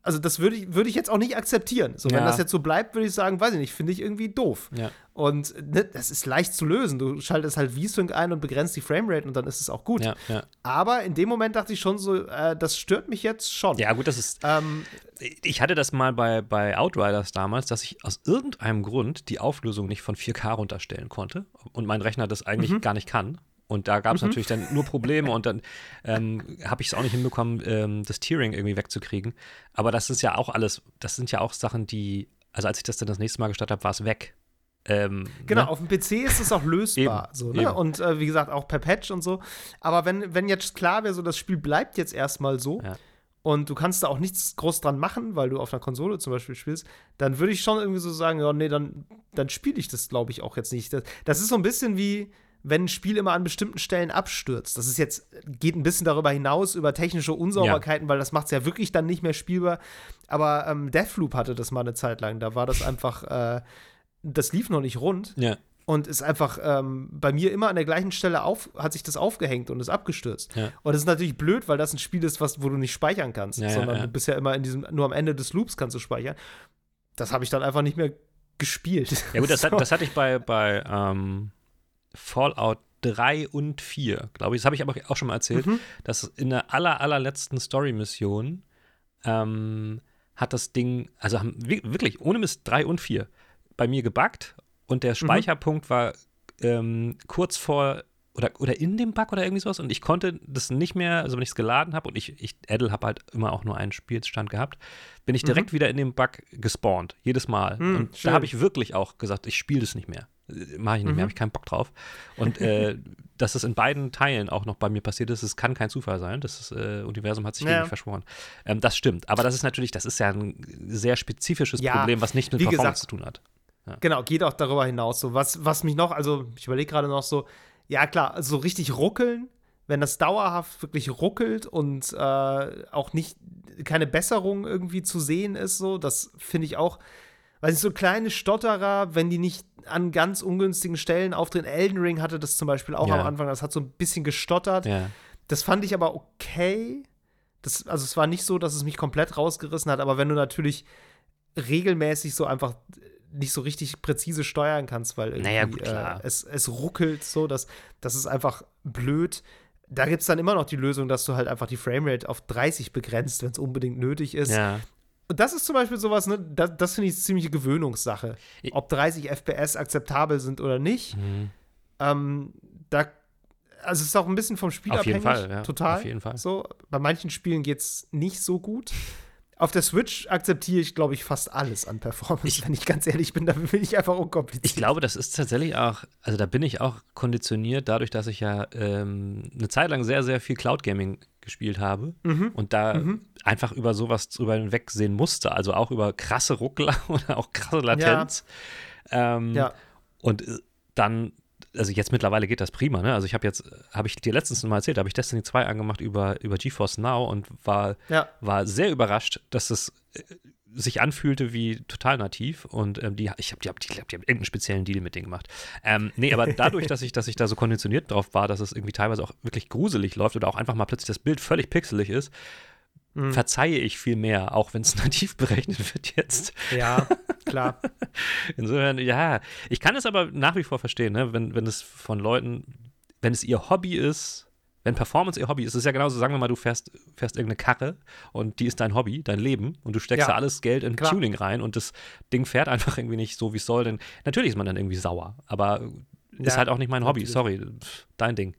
also das würde ich, würd ich jetzt auch nicht akzeptieren. So, wenn das jetzt so bleibt, würde ich sagen, weiß ich nicht, finde ich irgendwie doof. Ja. Und ne, das ist leicht zu lösen. Du schaltest halt V-Sync ein und begrenzt die Framerate und dann ist es auch gut. Ja, ja. Aber in dem Moment dachte ich schon so, äh, das stört mich jetzt schon. Ja, gut, das ist. Ähm, ich hatte das mal bei, bei Outriders damals, dass ich aus irgendeinem Grund die Auflösung nicht von 4K runterstellen konnte und mein Rechner das eigentlich mhm. gar nicht kann. Und da gab es mhm. natürlich dann nur Probleme und dann ähm, habe ich es auch nicht hinbekommen, ähm, das Tiering irgendwie wegzukriegen. Aber das ist ja auch alles, das sind ja auch Sachen, die, also als ich das dann das nächste Mal gestartet habe, war es weg. Ähm, genau, ne? auf dem PC ist es auch lösbar. eben, so, ne? Und äh, wie gesagt, auch per Patch und so. Aber wenn, wenn jetzt klar wäre, so das Spiel bleibt jetzt erstmal so ja. und du kannst da auch nichts groß dran machen, weil du auf einer Konsole zum Beispiel spielst, dann würde ich schon irgendwie so sagen, ja, nee, dann, dann spiele ich das, glaube ich, auch jetzt nicht. Das, das ist so ein bisschen wie wenn ein Spiel immer an bestimmten Stellen abstürzt. Das ist jetzt, geht ein bisschen darüber hinaus, über technische Unsauberkeiten, ja. weil das macht es ja wirklich dann nicht mehr spielbar. Aber ähm, Deathloop hatte das mal eine Zeit lang. Da war das einfach, äh, das lief noch nicht rund. Ja. Und ist einfach ähm, bei mir immer an der gleichen Stelle auf, hat sich das aufgehängt und ist abgestürzt. Ja. Und das ist natürlich blöd, weil das ein Spiel ist, was, wo du nicht speichern kannst, ja, sondern du bist ja immer in diesem, nur am Ende des Loops kannst du speichern. Das habe ich dann einfach nicht mehr gespielt. Ja, gut, das, [LAUGHS] hat, das hatte ich bei, bei ähm Fallout 3 und 4, glaube ich. Das habe ich aber auch schon mal erzählt, mhm. dass in der aller, allerletzten Story-Mission ähm, hat das Ding, also haben wirklich ohne Mist 3 und 4 bei mir gebuggt und der mhm. Speicherpunkt mhm. war ähm, kurz vor oder, oder in dem Bug oder irgendwie sowas und ich konnte das nicht mehr, also wenn ich es geladen habe und ich, ich Adel habe halt immer auch nur einen Spielstand gehabt, bin ich direkt mhm. wieder in dem Bug gespawnt, jedes Mal. Mhm, und schön. da habe ich wirklich auch gesagt, ich spiele das nicht mehr. Mache ich nicht mhm. mehr, habe ich keinen Bock drauf. Und äh, [LAUGHS] dass es in beiden Teilen auch noch bei mir passiert ist, es kann kein Zufall sein. Das äh, Universum hat sich ja. gegen mich verschworen. Ähm, das stimmt. Aber das ist natürlich, das ist ja ein sehr spezifisches ja, Problem, was nicht mit Performance gesagt, zu tun hat. Ja. Genau, geht auch darüber hinaus. So, was, was mich noch, also ich überlege gerade noch so, ja klar, so richtig ruckeln, wenn das dauerhaft wirklich ruckelt und äh, auch nicht keine Besserung irgendwie zu sehen ist, so, das finde ich auch weil so kleine Stotterer, wenn die nicht an ganz ungünstigen Stellen auftreten. Elden Ring hatte das zum Beispiel auch ja. am Anfang, das hat so ein bisschen gestottert. Ja. Das fand ich aber okay. Das, also es war nicht so, dass es mich komplett rausgerissen hat, aber wenn du natürlich regelmäßig so einfach nicht so richtig präzise steuern kannst, weil irgendwie naja, gut, äh, es, es ruckelt so, das, das ist einfach blöd. Da gibt es dann immer noch die Lösung, dass du halt einfach die Framerate auf 30 begrenzt, wenn es unbedingt nötig ist. Ja. Und das ist zum Beispiel sowas, ne, das, das finde ich ziemliche Gewöhnungssache. Ob 30 FPS akzeptabel sind oder nicht. Mhm. Ähm, da, also es ist auch ein bisschen vom Spiel auf abhängig. Jeden Fall, ja. Total. Auf jeden Fall. So, bei manchen Spielen geht es nicht so gut. auf der Switch akzeptiere ich, glaube ich, fast alles an Performance. Ich, wenn ich ganz ehrlich bin, da bin ich einfach unkompliziert. Ich glaube, das ist tatsächlich auch, also da bin ich auch konditioniert, dadurch, dass ich ja ähm, eine Zeit lang sehr, sehr viel Cloud Gaming gespielt habe mhm. und da mhm. einfach über sowas drüber hinwegsehen musste. Also auch über krasse Ruckler [LAUGHS] oder auch krasse Latenz. Ja. Ähm, ja. Und äh, dann also jetzt mittlerweile geht das prima, ne? Also ich habe jetzt, habe ich dir letztens mal erzählt, habe ich Destiny 2 angemacht über, über GeForce Now und war, ja. war sehr überrascht, dass es äh, sich anfühlte wie total nativ und ähm, die, ich habe die, hab, die, die haben irgendeinen speziellen Deal mit denen gemacht. Ähm, nee, aber dadurch, dass ich, dass ich da so konditioniert drauf war, dass es irgendwie teilweise auch wirklich gruselig läuft oder auch einfach mal plötzlich das Bild völlig pixelig ist, mhm. verzeihe ich viel mehr, auch wenn es [LAUGHS] nativ berechnet wird jetzt. Ja, klar. [LAUGHS] Insofern, ja, ich kann es aber nach wie vor verstehen, ne? wenn, wenn es von Leuten, wenn es ihr Hobby ist, wenn Performance ihr Hobby ist, ist es ja genauso, sagen wir mal, du fährst, fährst irgendeine Karre und die ist dein Hobby, dein Leben und du steckst ja. da alles Geld in Klar. Tuning rein und das Ding fährt einfach [LAUGHS] irgendwie nicht so, wie es soll, denn natürlich ist man dann irgendwie sauer, aber ja, ist halt auch nicht mein Hobby, sorry, dein Ding.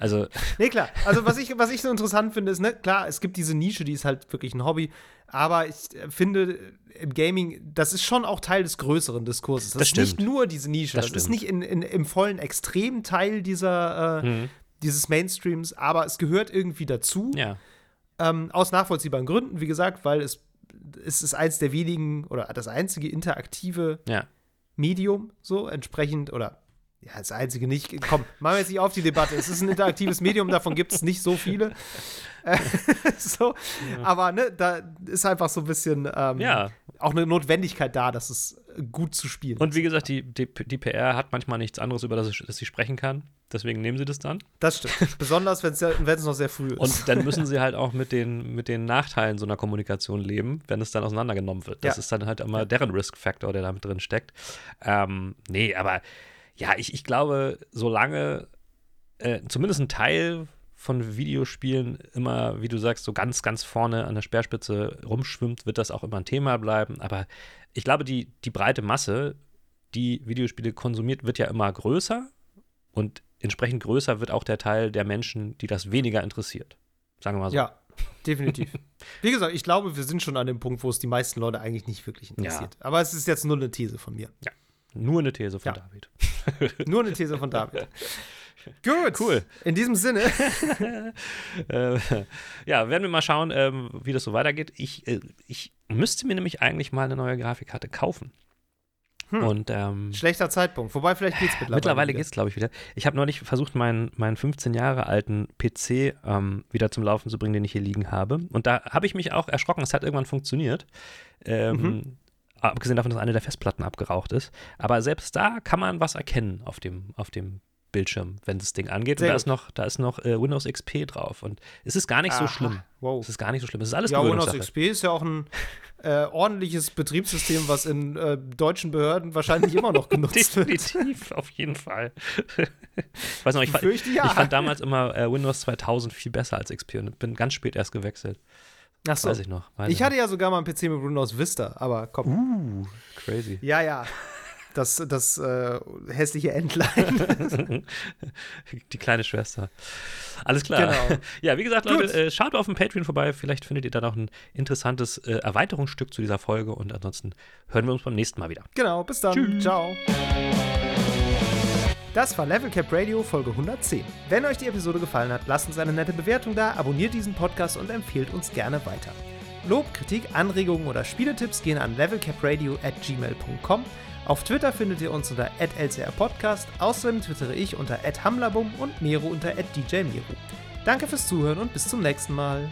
Also. [LAUGHS] Nee, klar. Also, was ich, was ich so interessant finde, ist, ne, klar, es gibt diese Nische, die ist halt wirklich ein Hobby. Aber ich finde, im Gaming, das ist schon auch Teil des größeren Diskurses. Das, das ist stimmt. nicht nur diese Nische. Das, das ist nicht in, in, im vollen Extremteil dieser, äh, mhm. Dieses Mainstreams, aber es gehört irgendwie dazu. Ja. Ähm, aus nachvollziehbaren Gründen, wie gesagt, weil es, es ist eins der wenigen oder das einzige interaktive ja. Medium, so entsprechend, oder ja, das einzige nicht. Komm, machen wir jetzt nicht auf die Debatte. Es ist ein interaktives Medium, davon gibt es nicht so viele. [LAUGHS] so, ja. Aber ne, da ist einfach so ein bisschen ähm, ja. auch eine Notwendigkeit da, dass es gut zu spielen Und wie gesagt, die, die, die PR hat manchmal nichts anderes, über das, ich, das sie sprechen kann. Deswegen nehmen sie das dann. Das stimmt. [LAUGHS] Besonders, wenn es noch sehr früh ist. Und dann müssen [LAUGHS] sie halt auch mit den, mit den Nachteilen so einer Kommunikation leben, wenn es dann auseinandergenommen wird. Das ja. ist dann halt immer deren Risk-Factor, der damit drin steckt. Ähm, nee, aber ja, ich, ich glaube, solange äh, zumindest ein Teil von Videospielen immer, wie du sagst, so ganz, ganz vorne an der Speerspitze rumschwimmt, wird das auch immer ein Thema bleiben. Aber ich glaube, die, die breite Masse, die Videospiele konsumiert, wird ja immer größer und entsprechend größer wird auch der Teil der Menschen, die das weniger interessiert. Sagen wir mal so. Ja, definitiv. [LAUGHS] Wie gesagt, ich glaube, wir sind schon an dem Punkt, wo es die meisten Leute eigentlich nicht wirklich interessiert. Ja. Aber es ist jetzt nur eine These von mir. Ja. Nur eine These von ja. David. [LAUGHS] Nur eine These von David. [LAUGHS] Gut. Cool. In diesem Sinne. [LAUGHS] äh, ja, werden wir mal schauen, ähm, wie das so weitergeht. Ich, äh, ich müsste mir nämlich eigentlich mal eine neue Grafikkarte kaufen. Hm. Und, ähm, Schlechter Zeitpunkt. Wobei, vielleicht geht es mittlerweile. Mittlerweile geht es, glaube ich, wieder. Ich habe neulich versucht, meinen, meinen 15 Jahre alten PC ähm, wieder zum Laufen zu bringen, den ich hier liegen habe. Und da habe ich mich auch erschrocken. Es hat irgendwann funktioniert. Ähm, mhm abgesehen davon, dass eine der Festplatten abgeraucht ist. Aber selbst da kann man was erkennen auf dem, auf dem Bildschirm, wenn das Ding angeht. Sehr und da ist noch, da ist noch äh, Windows XP drauf. Und es ist gar nicht Aha, so schlimm. Wow. Es ist gar nicht so schlimm. Es ist alles Ja, Windows XP ist ja auch ein äh, ordentliches Betriebssystem, was in äh, deutschen Behörden wahrscheinlich immer noch genutzt [LAUGHS] wird. Definitiv, auf jeden Fall. ich weiß noch, ich, fand, ich fand damals immer äh, Windows 2000 viel besser als XP und bin ganz spät erst gewechselt. Ach so. Weiß ich noch. Weiß ich hatte ja sogar mal einen PC mit Windows Vista, aber komm. Uh, crazy. Ja, ja. Das, das äh, hässliche Entlein. [LAUGHS] Die kleine Schwester. Alles klar. Genau. [LAUGHS] Ja, wie gesagt, Leute, äh, schaut auf dem Patreon vorbei. Vielleicht findet ihr da noch ein interessantes äh, Erweiterungsstück zu dieser Folge. Und ansonsten hören wir uns beim nächsten Mal wieder. Genau, bis dann. Tschüss. Ciao. Das war Level Cap Radio Folge 110. Wenn euch die Episode gefallen hat, lasst uns eine nette Bewertung da, abonniert diesen Podcast und empfehlt uns gerne weiter. Lob, Kritik, Anregungen oder Spieletipps gehen an levelcapradio at gmail.com. Auf Twitter findet ihr uns unter lcrpodcast, außerdem twittere ich unter hamlabum und Mero unter djmero. Danke fürs Zuhören und bis zum nächsten Mal.